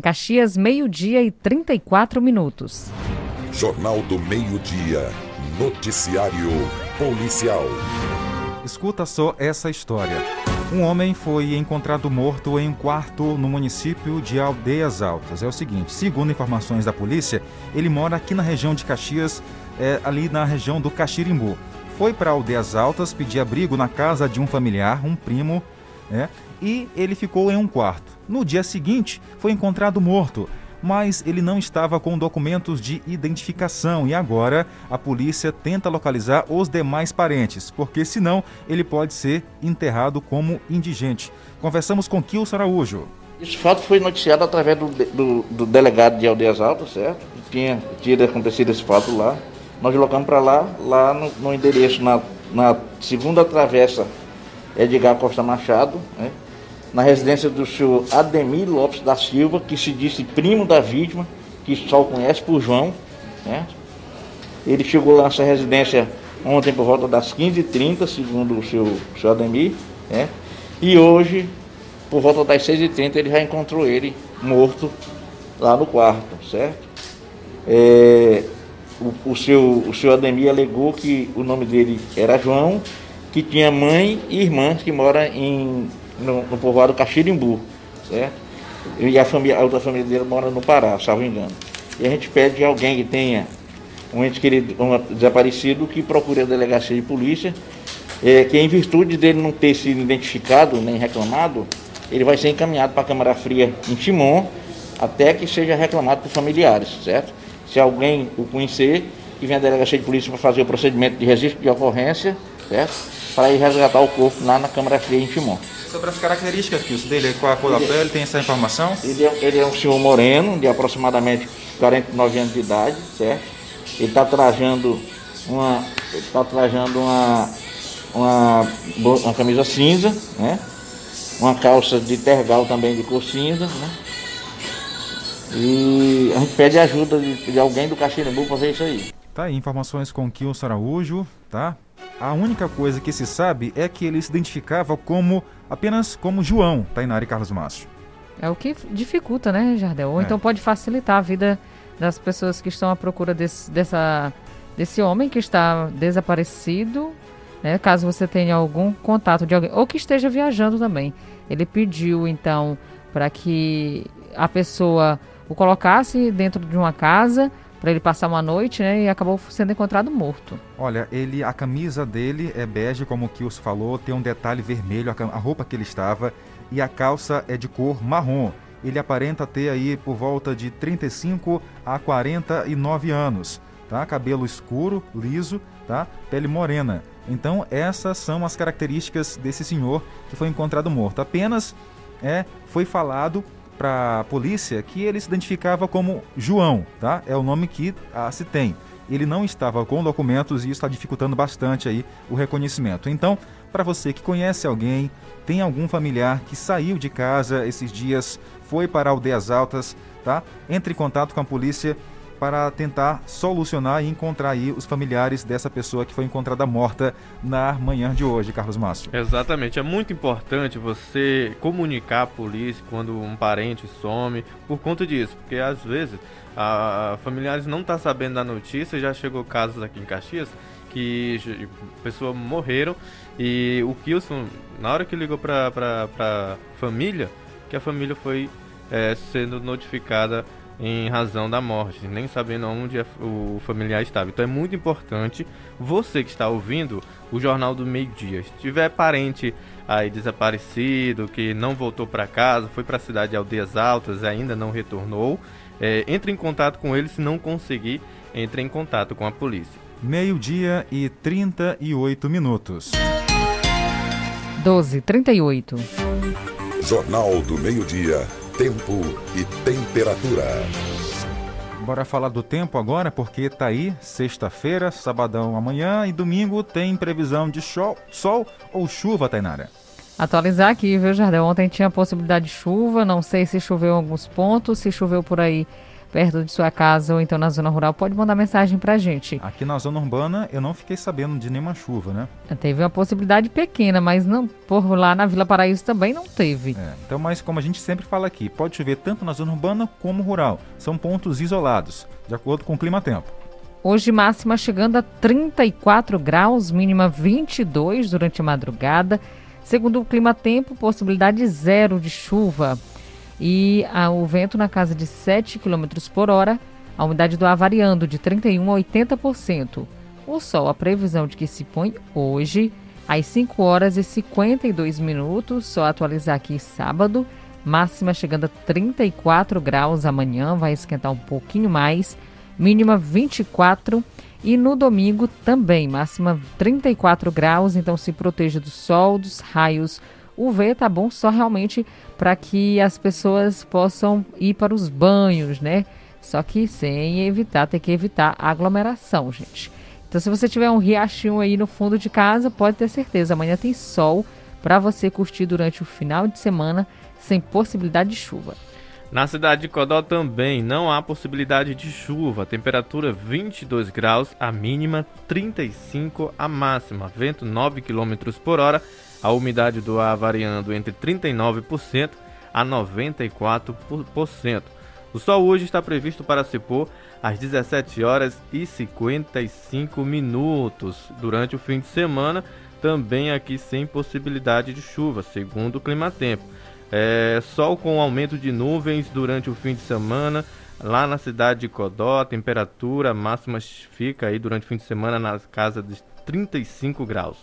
Em Caxias, meio-dia e 34 minutos. Jornal do Meio-Dia. Noticiário Policial. Escuta só essa história. Um homem foi encontrado morto em um quarto no município de Aldeias Altas. É o seguinte, segundo informações da polícia, ele mora aqui na região de Caxias, é, ali na região do Caxirimbu. Foi para Aldeias Altas pedir abrigo na casa de um familiar, um primo, né? E ele ficou em um quarto. No dia seguinte, foi encontrado morto mas ele não estava com documentos de identificação e agora a polícia tenta localizar os demais parentes, porque senão ele pode ser enterrado como indigente. Conversamos com Kilson Araújo. Esse fato foi noticiado através do, do, do delegado de Aldeias Altas, certo? Tinha, tinha acontecido esse fato lá. Nós deslocamos para lá, lá no, no endereço, na, na segunda travessa Edgar Costa Machado, né? Na residência do senhor Ademir Lopes da Silva, que se disse primo da vítima, que só o conhece por João. Né? Ele chegou lá nessa residência ontem por volta das 15h30, segundo o seu, o seu Ademir. Né? E hoje, por volta das 6h30, ele já encontrou ele morto lá no quarto, certo? É, o, o, seu, o seu Ademir alegou que o nome dele era João, que tinha mãe e irmãs que moram em no, no povoado Caxirimbu, certo? E a, família, a outra família dele mora no Pará, salvo engano. E a gente pede a alguém que tenha um ente querido, um desaparecido que procure a delegacia de polícia, é, que em virtude dele não ter sido identificado nem reclamado, ele vai ser encaminhado para a Câmara Fria em Timon, até que seja reclamado por familiares, certo? Se alguém o conhecer, que venha à delegacia de polícia para fazer o procedimento de registro de ocorrência, certo? Para ir resgatar o corpo lá na Câmara Fria em Timon. Sobre as características Kilson, dele, qual a cor da pele, tem essa informação? Ele é, ele é um senhor moreno, de aproximadamente 49 anos de idade, certo? Ele está trajando uma. está trajando uma, uma, uma camisa cinza, né? Uma calça de tergal também de cor cinza, né? E a gente pede ajuda de, de alguém do Caxirimbu para ver isso aí. Tá aí, informações com Kilson Araújo, tá? A única coisa que se sabe é que ele se identificava como apenas como João, Tainari Carlos Márcio. É o que dificulta, né, Jardel? Ou É. então pode facilitar a vida das pessoas que estão à procura desse, dessa, desse homem que está desaparecido, né? Caso você tenha algum contato de alguém, ou que esteja viajando também. Ele pediu, então, para que a pessoa o colocasse dentro de uma casa para ele passar uma noite, né? E acabou sendo encontrado morto. Olha, ele, a camisa dele é bege, como o Kilson falou, tem um detalhe vermelho, a, a roupa que ele estava, e a calça é de cor marrom. Ele aparenta ter aí por volta de 35 a 49 anos, tá? Cabelo escuro, liso, tá? Pele morena. Então, essas são as características desse senhor que foi encontrado morto. Apenas é, foi falado para a polícia que ele se identificava como João, tá? É o nome que ah, se tem. Ele não estava com documentos e isso está dificultando bastante aí o reconhecimento. Então, para você que conhece alguém, tem algum familiar que saiu de casa esses dias, foi para Aldeias Altas, tá? Entre em contato com a polícia para tentar solucionar e encontrar aí os familiares dessa pessoa que foi encontrada morta na manhã de hoje, Carlos Márcio. Exatamente, é muito importante você comunicar à polícia quando um parente some por conta disso, porque às vezes a familiares não tá sabendo da notícia, já chegou casos aqui em Caxias que pessoas morreram e o Kilson, na hora que ligou pra, pra família, que a família foi é, sendo notificada em razão da morte, nem sabendo onde o familiar estava. Então é muito importante você que está ouvindo o Jornal do Meio Dia, se tiver parente aí desaparecido, que não voltou para casa, foi para a cidade de Aldeias Altas e ainda não retornou, é, entre em contato com ele, se não conseguir, entre em contato com a polícia. Meio-dia e 38 minutos. 12, 38. Jornal do Meio-Dia. Tempo e temperatura. Bora falar do tempo agora, porque tá aí, sexta-feira, sabadão amanhã e domingo tem previsão de sol, sol ou chuva, Tainara. Atualizar aqui, viu, Jardel? Ontem tinha possibilidade de chuva, não sei se choveu em alguns pontos, se choveu por aí perto de sua casa ou então na zona rural, pode mandar mensagem pra gente. Aqui na zona urbana eu não fiquei sabendo de nenhuma chuva, né? Teve uma possibilidade pequena, mas não por lá na Vila Paraíso também não teve. É, então, mas como a gente sempre fala aqui, pode chover tanto na zona urbana como rural. São pontos isolados, de acordo com o clima-tempo. Hoje máxima chegando a 34 graus, mínima 22 durante a madrugada. Segundo o Clima Tempo, possibilidade zero de chuva. E ah, o vento na casa de 7 km por hora, a umidade do ar variando de 31% a 80%. O sol, a previsão de que se põe hoje, às 5 horas e 52 minutos, só atualizar aqui sábado, máxima chegando a 34 graus amanhã, vai esquentar um pouquinho mais, mínima 24 e no domingo também, máxima 34 graus, então se proteja do sol, dos raios UV, tá bom só realmente para que as pessoas possam ir para os banhos, né? Só que sem evitar, tem que evitar aglomeração, gente. Então, se você tiver um riachinho aí no fundo de casa, pode ter certeza, amanhã tem sol para você curtir durante o final de semana sem possibilidade de chuva. Na cidade de Codó também não há possibilidade de chuva. Temperatura 22 graus, a mínima 35 a máxima. Vento 9 km por hora. A umidade do ar variando entre 39% a 94%. O sol hoje está previsto para se pôr às 17 horas e 55 minutos. Durante o fim de semana, também aqui sem possibilidade de chuva, segundo o Climatempo. É, sol com aumento de nuvens durante o fim de semana. Lá na cidade de Codó, a temperatura máxima fica aí durante o fim de semana na casa de 35 graus.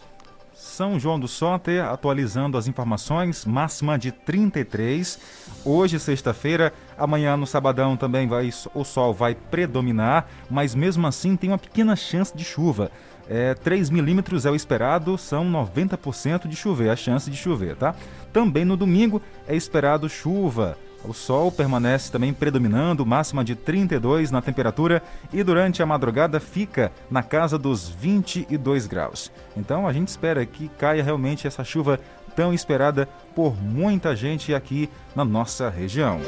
São João do Soter, atualizando as informações, máxima de 33. Hoje, sexta-feira, amanhã no sabadão também vai, o sol vai predominar, mas mesmo assim tem uma pequena chance de chuva. É, 3 milímetros é o esperado, são 90% de chover, a chance de chover, tá? Também no domingo é esperado chuva. O sol permanece também predominando, máxima de 32 na temperatura e durante a madrugada fica na casa dos 22 graus. Então a gente espera que caia realmente essa chuva tão esperada por muita gente aqui na nossa região.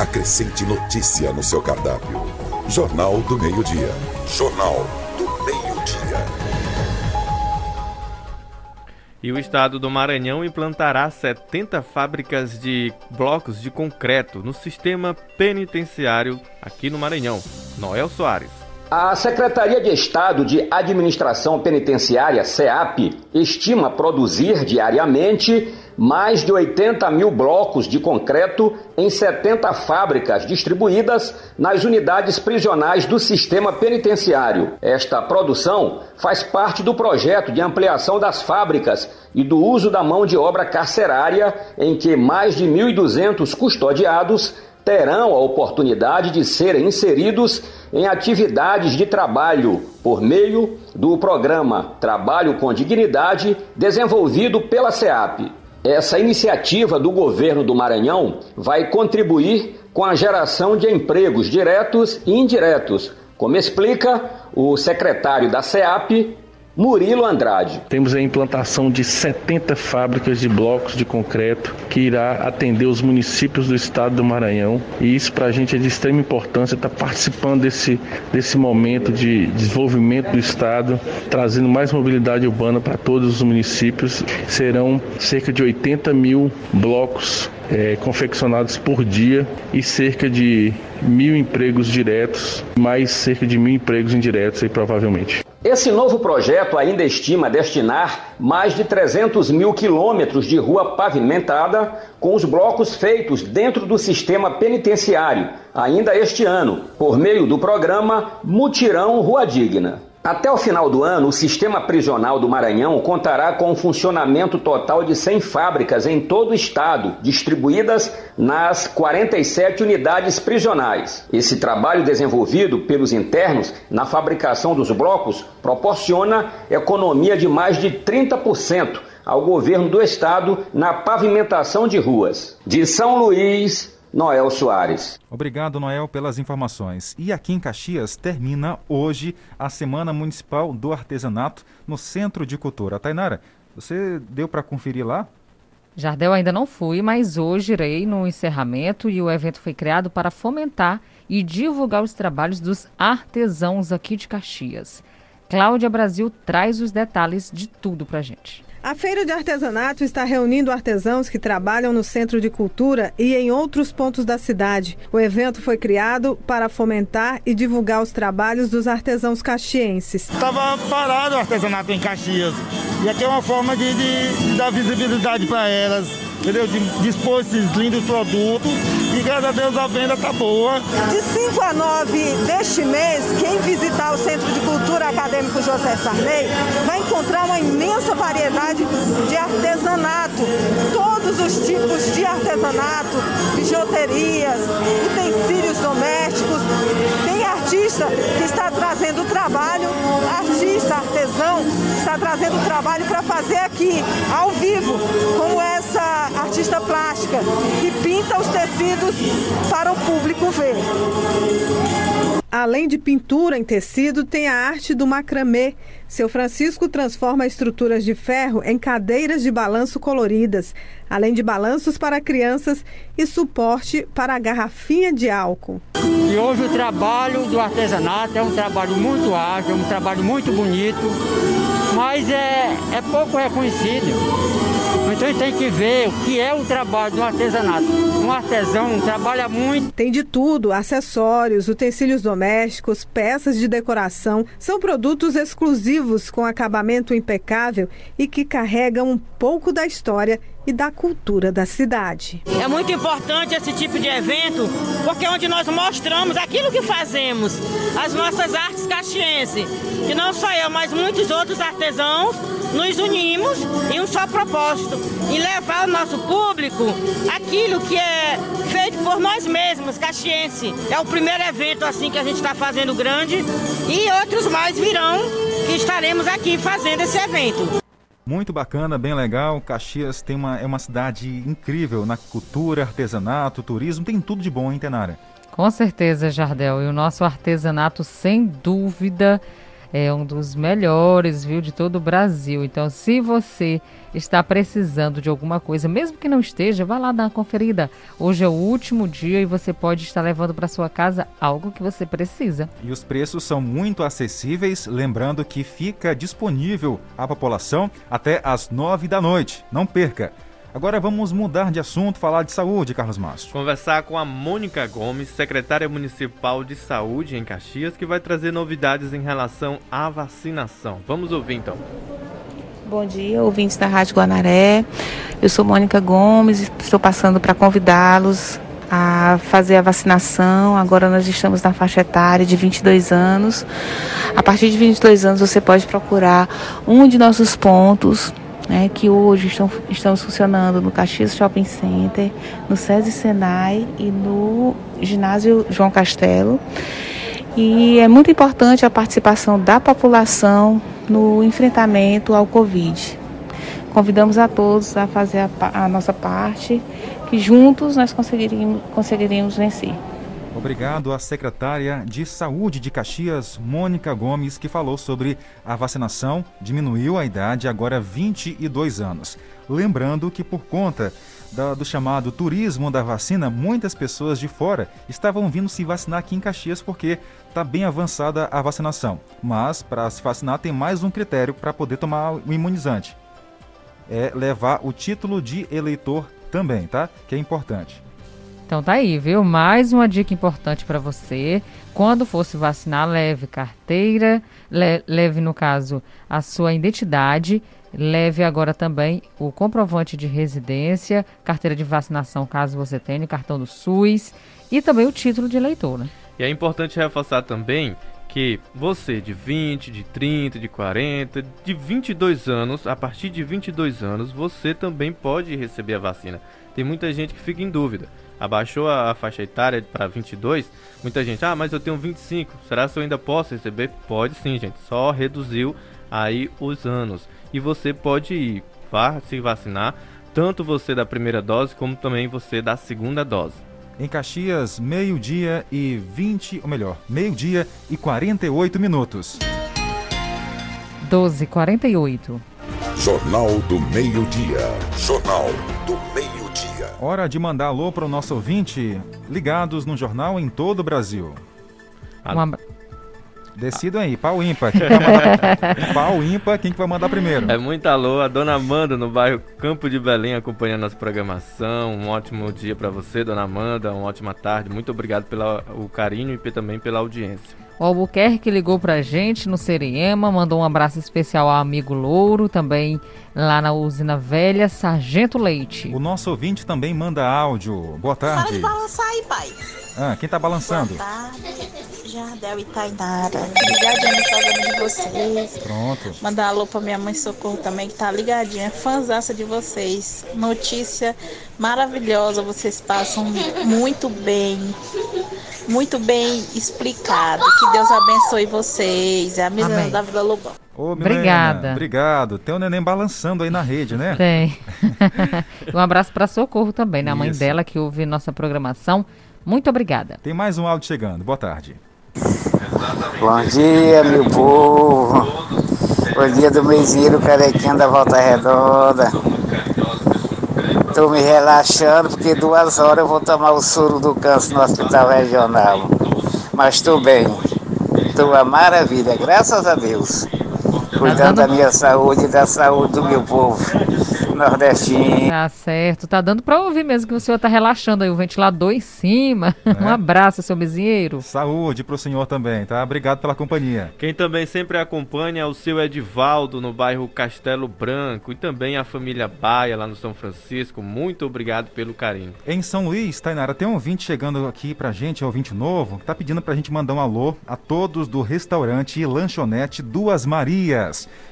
Acrescente notícia no seu cardápio. Jornal do Meio-Dia. Jornal E o estado do Maranhão implantará 70 fábricas de blocos de concreto no sistema penitenciário aqui no Maranhão. Noel Soares. A Secretaria de Estado de Administração Penitenciária, SEAP, estima produzir diariamente mais de 80 mil blocos de concreto em 70 fábricas distribuídas nas unidades prisionais do sistema penitenciário. Esta produção faz parte do projeto de ampliação das fábricas e do uso da mão de obra carcerária, em que mais de 1.200 custodiados terão a oportunidade de serem inseridos em atividades de trabalho por meio do programa Trabalho com Dignidade desenvolvido pela SEAP. Essa iniciativa do governo do Maranhão vai contribuir com a geração de empregos diretos e indiretos, como explica o secretário da SEAP, Murilo Andrade. Temos a implantação de 70 fábricas de blocos de concreto que irá atender os municípios do estado do Maranhão. E isso para a gente é de extrema importância estar participando desse, desse momento de desenvolvimento do estado, trazendo mais mobilidade urbana para todos os municípios. Serão cerca de 80 mil blocos é, confeccionados por dia e cerca de mil empregos diretos, mais cerca de mil empregos indiretos aí provavelmente. Esse novo projeto ainda estima destinar mais de 300 mil quilômetros de rua pavimentada com os blocos feitos dentro do sistema penitenciário, ainda este ano, por meio do programa Mutirão Rua Digna. Até o final do ano, o sistema prisional do Maranhão contará com um funcionamento total de 100 fábricas em todo o estado, distribuídas nas 47 unidades prisionais. Esse trabalho desenvolvido pelos internos na fabricação dos blocos proporciona economia de mais de 30% ao governo do estado na pavimentação de ruas. De São Luís, Noel Soares. Obrigado, Noel, pelas informações. E aqui em Caxias termina hoje a Semana Municipal do Artesanato no Centro de Cultura. Tainara, você deu para conferir lá? Jardel ainda não fui, mas hoje irei no encerramento e o evento foi criado para fomentar e divulgar os trabalhos dos artesãos aqui de Caxias. Cláudia Brasil traz os detalhes de tudo para gente. A Feira de Artesanato está reunindo artesãos que trabalham no Centro de Cultura e em outros pontos da cidade. O evento foi criado para fomentar e divulgar os trabalhos dos artesãos caxienses. Estava parado o artesanato em Caxias. E aqui é uma forma de, de, de dar visibilidade para elas, entendeu? De dispor esses lindos produtos. E graças a Deus a venda tá boa. De 5 a 9 deste mês, quem visitar o Centro de Cultura Acadêmico José Sarney vai encontrar uma imensa variedade de artesanato. Todos os tipos de artesanato, bijuterias, utensílios domésticos. Artista que está trazendo trabalho, artista, artesão, está trazendo trabalho para fazer aqui, ao vivo, como essa artista plástica, que pinta os tecidos para o público ver. Além de pintura em tecido, tem a arte do macramê. Seu Francisco transforma estruturas de ferro em cadeiras de balanço coloridas, além de balanços para crianças e suporte para a garrafinha de álcool. E hoje o trabalho do artesanato é um trabalho muito ágil, é um trabalho muito bonito, mas é, é pouco reconhecido. Então tem que ver o que é o trabalho do artesanato. Um artesão trabalha muito. Tem de tudo: acessórios, utensílios domésticos, peças de decoração. São produtos exclusivos com acabamento impecável e que carregam um pouco da história e da cultura da cidade. É muito importante esse tipo de evento, porque é onde nós mostramos aquilo que fazemos, as nossas artes caxienses. Que não só eu, mas muitos outros artesãos nos unimos em um só propósito, em levar ao nosso público aquilo que é feito por nós mesmos, caxiense. É o primeiro evento assim que a gente está fazendo grande e outros mais virão que estaremos aqui fazendo esse evento. Muito bacana, bem legal. Caxias tem uma, é uma cidade incrível na cultura, artesanato, turismo, tem tudo de bom, hein, Tenara? Com certeza, Jardel. E o nosso artesanato, sem dúvida, é um dos melhores, viu, de todo o Brasil. Então, se você está precisando de alguma coisa, mesmo que não esteja, vá lá dar uma conferida. Hoje é o último dia e você pode estar levando para sua casa algo que você precisa. E os preços são muito acessíveis, lembrando que fica disponível à população até às nove da noite. Não perca! Agora vamos mudar de assunto, falar de saúde, Carlos Mastro. Conversar com a Mônica Gomes, secretária municipal de saúde em Caxias, que vai trazer novidades em relação à vacinação. Vamos ouvir então. Bom dia, ouvintes da Rádio Guanaré. Eu sou Mônica Gomes, e estou passando para convidá-los a fazer a vacinação. Agora nós estamos na faixa etária de 22 anos. A partir de 22 anos você pode procurar um de nossos pontos né, que hoje estão, estão funcionando no Caxias Shopping Center, no SESI Senai e no ginásio João Castelo. E é muito importante a participação da população no enfrentamento ao Covid. Convidamos a todos a fazer a, a nossa parte, que juntos nós conseguiríamos, conseguiríamos vencer. Obrigado à secretária de Saúde de Caxias, Mônica Gomes, que falou sobre a vacinação. Diminuiu a idade, agora 22 anos. Lembrando que, por conta da, do chamado turismo da vacina, muitas pessoas de fora estavam vindo se vacinar aqui em Caxias porque está bem avançada a vacinação. Mas, para se vacinar, tem mais um critério para poder tomar o imunizante: é levar o título de eleitor também, tá? Que é importante. Então tá aí, viu? Mais uma dica importante para você. Quando for se vacinar, leve carteira, le leve, no caso, a sua identidade, leve agora também o comprovante de residência, carteira de vacinação, caso você tenha, cartão do SUS e também o título de eleitor, né? E é importante reforçar também que você de 20, de 30, de 40, de 22 anos, a partir de 22 anos, você também pode receber a vacina. Tem muita gente que fica em dúvida abaixou a, faixa etária para 22, muita gente, ah, mas eu tenho 25, será que eu ainda posso receber? Pode sim, gente, só reduziu aí os anos. E você pode ir, vá se vacinar, tanto você da primeira dose como também você da segunda dose. Em Caxias, meio-dia e 20, ou melhor, meio-dia e 48 minutos. 12 48. Jornal do Meio-Dia. Jornal do Meio-Dia. Hora de mandar alô para o nosso ouvinte ligados no jornal em todo o Brasil. Um. Decidam aí, pau ímpar. Quem mandar... pau ímpar, quem que vai mandar primeiro? É muito alô, a dona Amanda no bairro Campo de Belém acompanhando nossa programação. Um ótimo dia para você, dona Amanda, uma ótima tarde. Muito obrigado pelo carinho e também pela audiência. O Albuquerque ligou pra gente no Seriema, mandou um abraço especial ao amigo Louro, também lá na usina velha, Sargento Leite. O nosso ouvinte também manda áudio. Boa Para de tarde. balançar aí, pai. Ah, quem tá balançando? Boa tarde, Jardel e Tainara. Ligadinha no programa de vocês. Pronto. Mandar alô pra minha mãe Socorro também, que tá ligadinha. Fãzaça de vocês. Notícia maravilhosa, vocês passam muito bem. Muito bem explicado. Que Deus abençoe vocês. É a Milena Amém. da Vila Lobão. Ô, Milena, Obrigada. Obrigado. Tem o neném balançando aí na rede, né? Tem. um abraço pra Socorro também, né? A mãe Isso. dela que ouve nossa programação. Muito obrigada. Tem mais um áudio chegando. Boa tarde. Bom dia, meu povo. Bom dia do Meizinho, carequinha da Volta Redonda. Tô me relaxando porque duas horas eu vou tomar o soro do câncer no hospital regional. Mas tô bem. Tô uma maravilha, graças a Deus. Cuidando da minha saúde e da saúde do meu povo nordestino. Tá certo. Tá dando pra ouvir mesmo que o senhor tá relaxando aí o ventilador em cima. Um abraço, seu mesinheiro. Saúde pro senhor também, tá? Obrigado pela companhia. Quem também sempre acompanha é o seu Edivaldo no bairro Castelo Branco e também a família Baia lá no São Francisco. Muito obrigado pelo carinho. Em São Luís, Tainara, tem um ouvinte chegando aqui pra gente, é um ouvinte novo, que tá pedindo pra gente mandar um alô a todos do restaurante e lanchonete Duas Marias.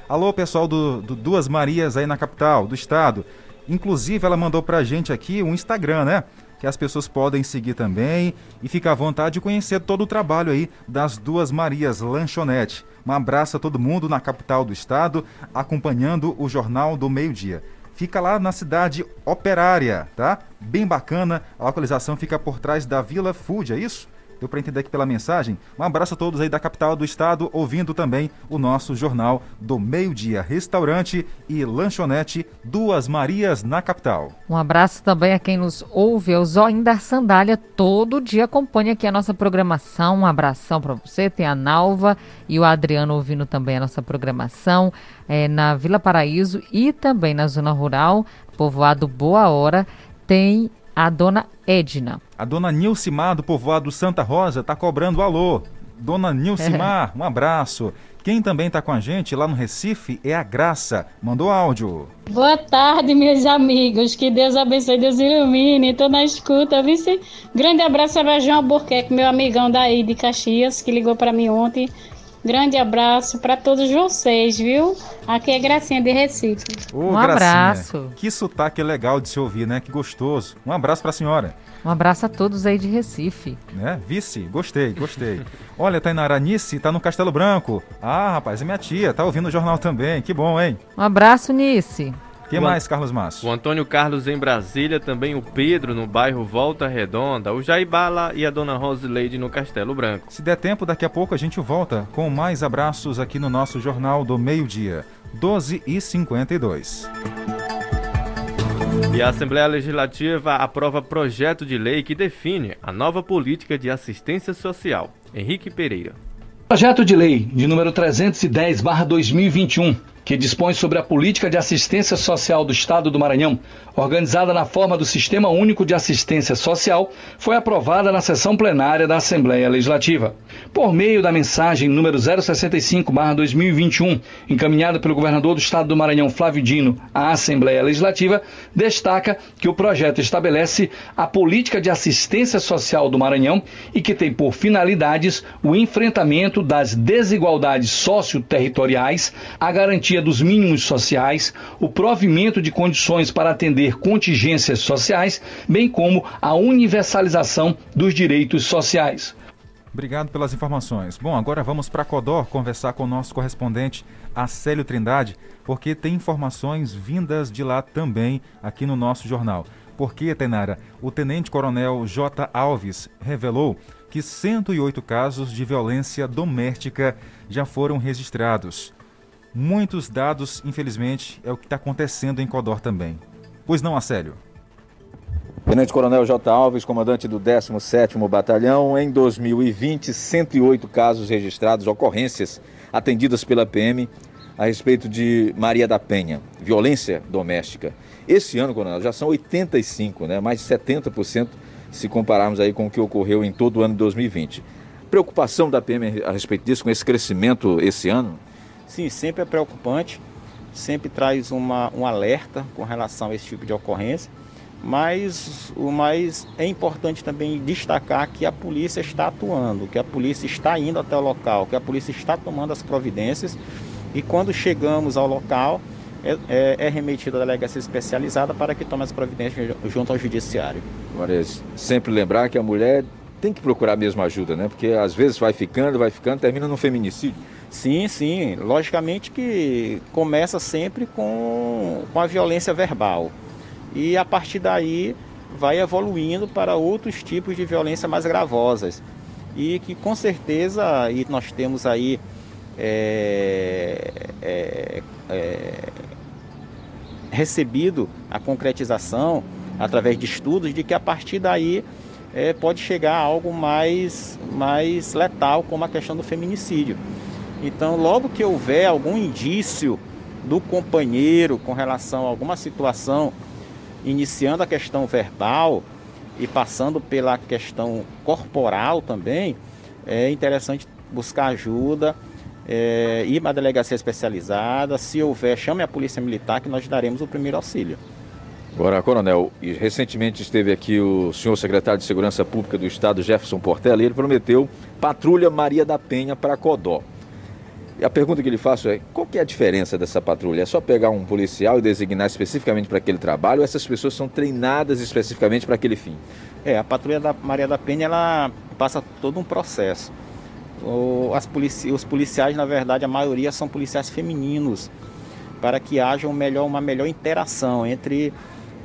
Alô, pessoal do, do Duas Marias aí na capital, do estado. Inclusive, ela mandou pra gente aqui um Instagram, né? Que as pessoas podem seguir também e ficar à vontade de conhecer todo o trabalho aí das Duas Marias Lanchonete. Um abraço a todo mundo na capital do estado, acompanhando o Jornal do Meio Dia. Fica lá na cidade operária, tá? Bem bacana. A localização fica por trás da Vila Food, é isso? Deu para entender aqui pela mensagem? Um abraço a todos aí da capital do estado, ouvindo também o nosso jornal do meio-dia. Restaurante e lanchonete Duas Marias na capital. Um abraço também a quem nos ouve, é o Zoinho da Sandália, todo dia acompanha aqui a nossa programação. Um abração para você, tem a Nalva e o Adriano ouvindo também a nossa programação é, na Vila Paraíso e também na zona rural, povoado Boa Hora, tem a dona Edna. A dona Nilcimar do povoado Santa Rosa tá cobrando alô. Dona Nilcimar, um abraço. Quem também tá com a gente lá no Recife é a Graça. Mandou áudio. Boa tarde, meus amigos. Que Deus abençoe, Deus ilumine. Tô na escuta, vice. Grande abraço para João Albuquerque, meu amigão daí de Caxias, que ligou para mim ontem. Grande abraço para todos vocês, viu? Aqui é Gracinha de Recife. Ô, Um Gracinha, abraço. Que sotaque legal de se ouvir, né? Que gostoso. Um abraço pra senhora. Um abraço a todos aí de Recife. Né? Vice, gostei, gostei. Olha, Tainara Nice tá no Castelo Branco. Ah, rapaz, é minha tia, tá ouvindo o jornal também. Que bom, hein? Um abraço, Nice. Que O mais, Carlos Márcio? O Antônio Carlos em Brasília, também o Pedro no bairro Volta Redonda, o Jaibala e a dona Rosileide no Castelo Branco. Se der tempo, daqui a pouco a gente volta com mais abraços aqui no nosso Jornal do Meio-Dia. 12 e 52. E a Assembleia Legislativa aprova projeto de lei que define a nova política de assistência social. Henrique Pereira. Projeto de lei de número 310/2021, que dispõe sobre a política de assistência social do Estado do Maranhão, organizada na forma do Sistema Único de Assistência Social, foi aprovada na sessão plenária da Assembleia Legislativa. Por meio da mensagem número 065/2021, encaminhada pelo governador do Estado do Maranhão, Flávio Dino, à Assembleia Legislativa, destaca que o projeto estabelece a política de assistência social do Maranhão e que tem por finalidades o enfrentamento das desigualdades socioterritoriais, a garantia dos mínimos sociais, o provimento de condições para atender contingências sociais, bem como a universalização dos direitos sociais. Obrigado pelas informações. Bom, agora vamos para Codó conversar com o nosso correspondente Acélio Trindade, porque tem informações vindas de lá também aqui no nosso jornal. Porque, Tenara, o tenente-coronel J. Alves revelou que 108 casos de violência doméstica já foram registrados. Muitos dados, infelizmente, é o que está acontecendo em Codó também. Pois não, Acélio? Tenente Coronel J. Alves, comandante do 17º Batalhão, em 2020, 108 casos registrados, ocorrências atendidas pela PM a respeito de Maria da Penha, violência doméstica. Esse ano, Coronel, já são 85, né? mais de 70% se compararmos aí com o que ocorreu em todo o ano de 2020. Preocupação da PM a respeito disso, com esse crescimento esse ano? Sim, sempre é preocupante, sempre traz uma, um alerta com relação a esse tipo de ocorrência, mas o mais é importante também destacar que a polícia está atuando, que a polícia está indo até o local, que a polícia está tomando as providências e quando chegamos ao local é, é, é remetido à delegacia especializada para que tome as providências junto ao judiciário. Agora, sempre lembrar que a mulher tem que procurar mesmo ajuda, né? Porque às vezes vai ficando, vai ficando, termina num feminicídio. Sim, sim. Logicamente que começa sempre com, com a violência verbal. E a partir daí vai evoluindo para outros tipos de violência mais gravosas. E que com certeza e nós temos aí é, é, é, recebido a concretização através de estudos de que a partir daí é, pode chegar a algo mais, mais letal, como a questão do feminicídio. Então, logo que houver algum indício do companheiro com relação a alguma situação, iniciando a questão verbal e passando pela questão corporal também, é interessante buscar ajuda, é, ir para a delegacia especializada. Se houver, chame a polícia militar que nós daremos o primeiro auxílio. Agora, Coronel, recentemente esteve aqui o senhor secretário de Segurança Pública do Estado, Jefferson Portela, e ele prometeu patrulha Maria da Penha para Codó. A pergunta que lhe faço é, qual que é a diferença dessa patrulha? É só pegar um policial e designar especificamente para aquele trabalho ou essas pessoas são treinadas especificamente para aquele fim? É, a patrulha da Maria da Penha, ela passa todo um processo. O, as polici os policiais, na verdade, a maioria são policiais femininos, para que haja um melhor, uma melhor interação entre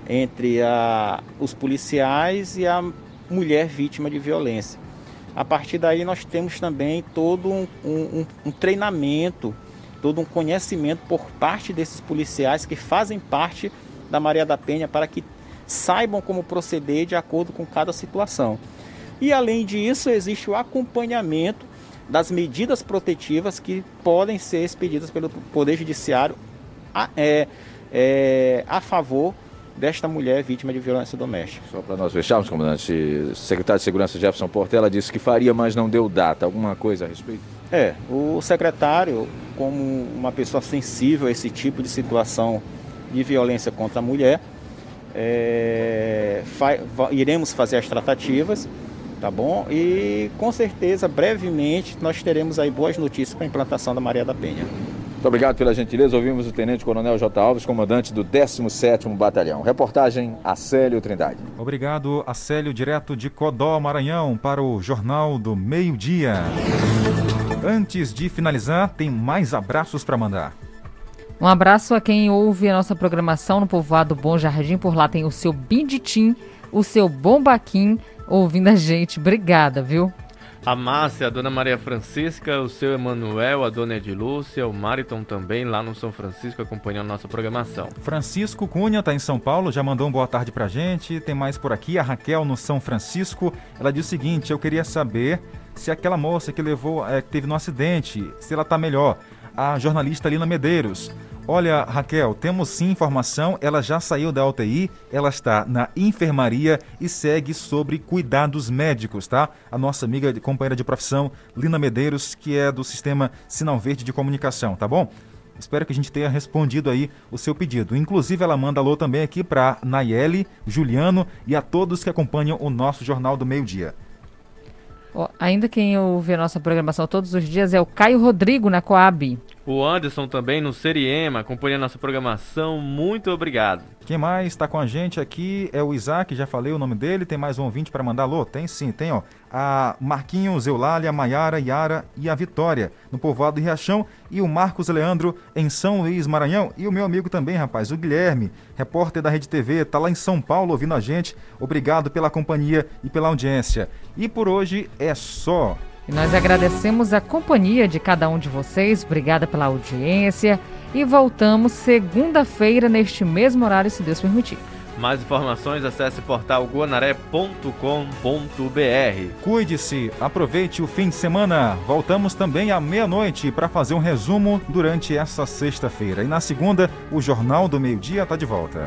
entre a, os policiais e a mulher vítima de violência. A partir daí nós temos também todo um, um, um treinamento, todo um conhecimento por parte desses policiais que fazem parte da Maria da Penha para que saibam como proceder de acordo com cada situação. E além disso, existe o acompanhamento das medidas protetivas que podem ser expedidas pelo Poder Judiciário a, é, é, a favor desta mulher vítima de violência doméstica. Só para nós fecharmos, comandante, o secretário de Segurança Jefferson Portela disse que faria, mas não deu data. Alguma coisa a respeito? É, o secretário, como uma pessoa sensível a esse tipo de situação de violência contra a mulher, é, fa iremos fazer as tratativas, tá bom? E com certeza, brevemente, nós teremos aí boas notícias para a implantação da Maria da Penha. Muito obrigado pela gentileza. Ouvimos o Tenente Coronel J. Alves, comandante do 17º Batalhão. Reportagem Acélio Trindade. Obrigado, Acélio, direto de Codó, Maranhão, para o Jornal do Meio Dia. Antes de finalizar, tem mais abraços para mandar. Um abraço a quem ouve a nossa programação no povoado Bom Jardim. Por lá tem o seu Binditim, o seu Bombaquim ouvindo a gente. Obrigada, viu? A Márcia, a Dona Maria Francisca, o seu Emanuel, a Dona Edilúcia, o Mariton também lá no São Francisco acompanhando nossa programação. Francisco Cunha está em São Paulo, já mandou um boa tarde pra gente. Tem mais por aqui, a Raquel no São Francisco. Ela diz o seguinte: eu queria saber se aquela moça que levou, é, que teve no acidente, se ela tá melhor. A jornalista Lina Medeiros. Olha, Raquel, temos sim informação. Ela já saiu da UTI, ela está na enfermaria e segue sobre cuidados médicos, tá? A nossa amiga e companheira de profissão, Lina Medeiros, que é do Sistema Sinal Verde de Comunicação, tá bom? Espero que a gente tenha respondido aí o seu pedido. Inclusive, ela manda alô também aqui para Nayeli, Juliano e a todos que acompanham o nosso Jornal do Meio Dia. Ainda quem ouve a nossa programação todos os dias é o Caio Rodrigo na Coab. O Anderson também no Seriema, acompanhando a nossa programação. Muito obrigado. Quem mais está com a gente aqui é o Isaac, já falei o nome dele. Tem mais um ouvinte para mandar alô? Tem sim, tem ó. A Marquinhos, Eulália, Maiara, Yara e a Vitória, no povoado de Riachão. E o Marcos Leandro, em São Luís, Maranhão. E o meu amigo também, rapaz, o Guilherme, repórter da Rede TV, tá lá em São Paulo ouvindo a gente. Obrigado pela companhia e pela audiência. E por hoje é só. E nós agradecemos a companhia de cada um de vocês, obrigada pela audiência e voltamos segunda-feira neste mesmo horário, se Deus permitir. Mais informações, acesse portal guanaré.com.br. Cuide-se, aproveite o fim de semana. Voltamos também à meia-noite para fazer um resumo durante essa sexta-feira. E na segunda, o Jornal do Meio-Dia está de volta.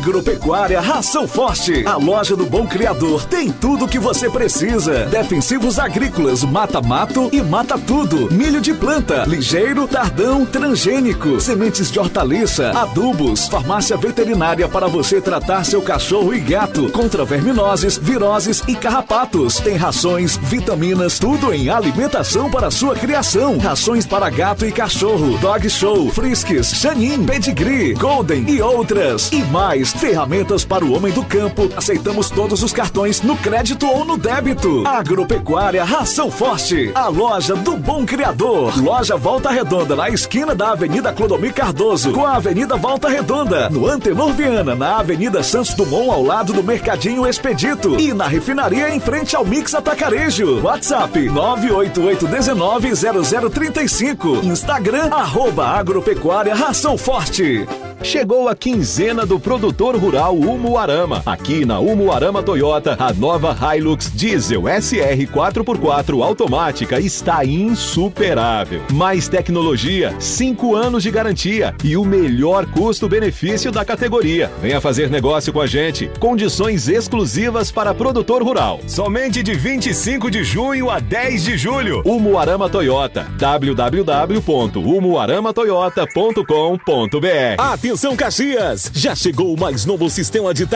Agropecuária Ração Forte. A loja do Bom Criador tem tudo o que você precisa. Defensivos agrícolas, mata-mato e mata-tudo. Milho de planta, ligeiro, tardão, transgênico. Sementes de hortaliça, adubos. Farmácia veterinária para você tratar seu cachorro e gato contra verminoses, viroses e carrapatos. Tem rações, vitaminas, tudo em alimentação para sua criação. Rações para gato e cachorro, dog show, frisques, chanin, pedigree, golden e outras. E mais ferramentas para o homem do campo. Aceitamos todos os cartões no crédito ou no débito. Agropecuária Ração Forte, a loja do Bom Criador. Loja Volta Redonda na esquina da Avenida Clodomir Cardoso com a Avenida Volta Redonda, no Antenor Viana, na Avenida Santos Dumont ao lado do Mercadinho Expedito e na refinaria em frente ao Mix Atacarejo. WhatsApp 988190035. Instagram arroba Agropecuária Ração Forte. Chegou a quinzena do produtor rural Umuarama. Aqui na Umuarama Toyota, a nova Hilux Diesel SR 4x4 automática está insuperável. Mais tecnologia, 5 anos de garantia e o melhor custo-benefício da categoria. Venha fazer negócio com a gente. Condições exclusivas para produtor rural. Somente de 25 de junho a 10 de julho. Umuarama Toyota. www.umuaramatoyota.com.br Atenção Caxias! Já chegou o mais novo sistema de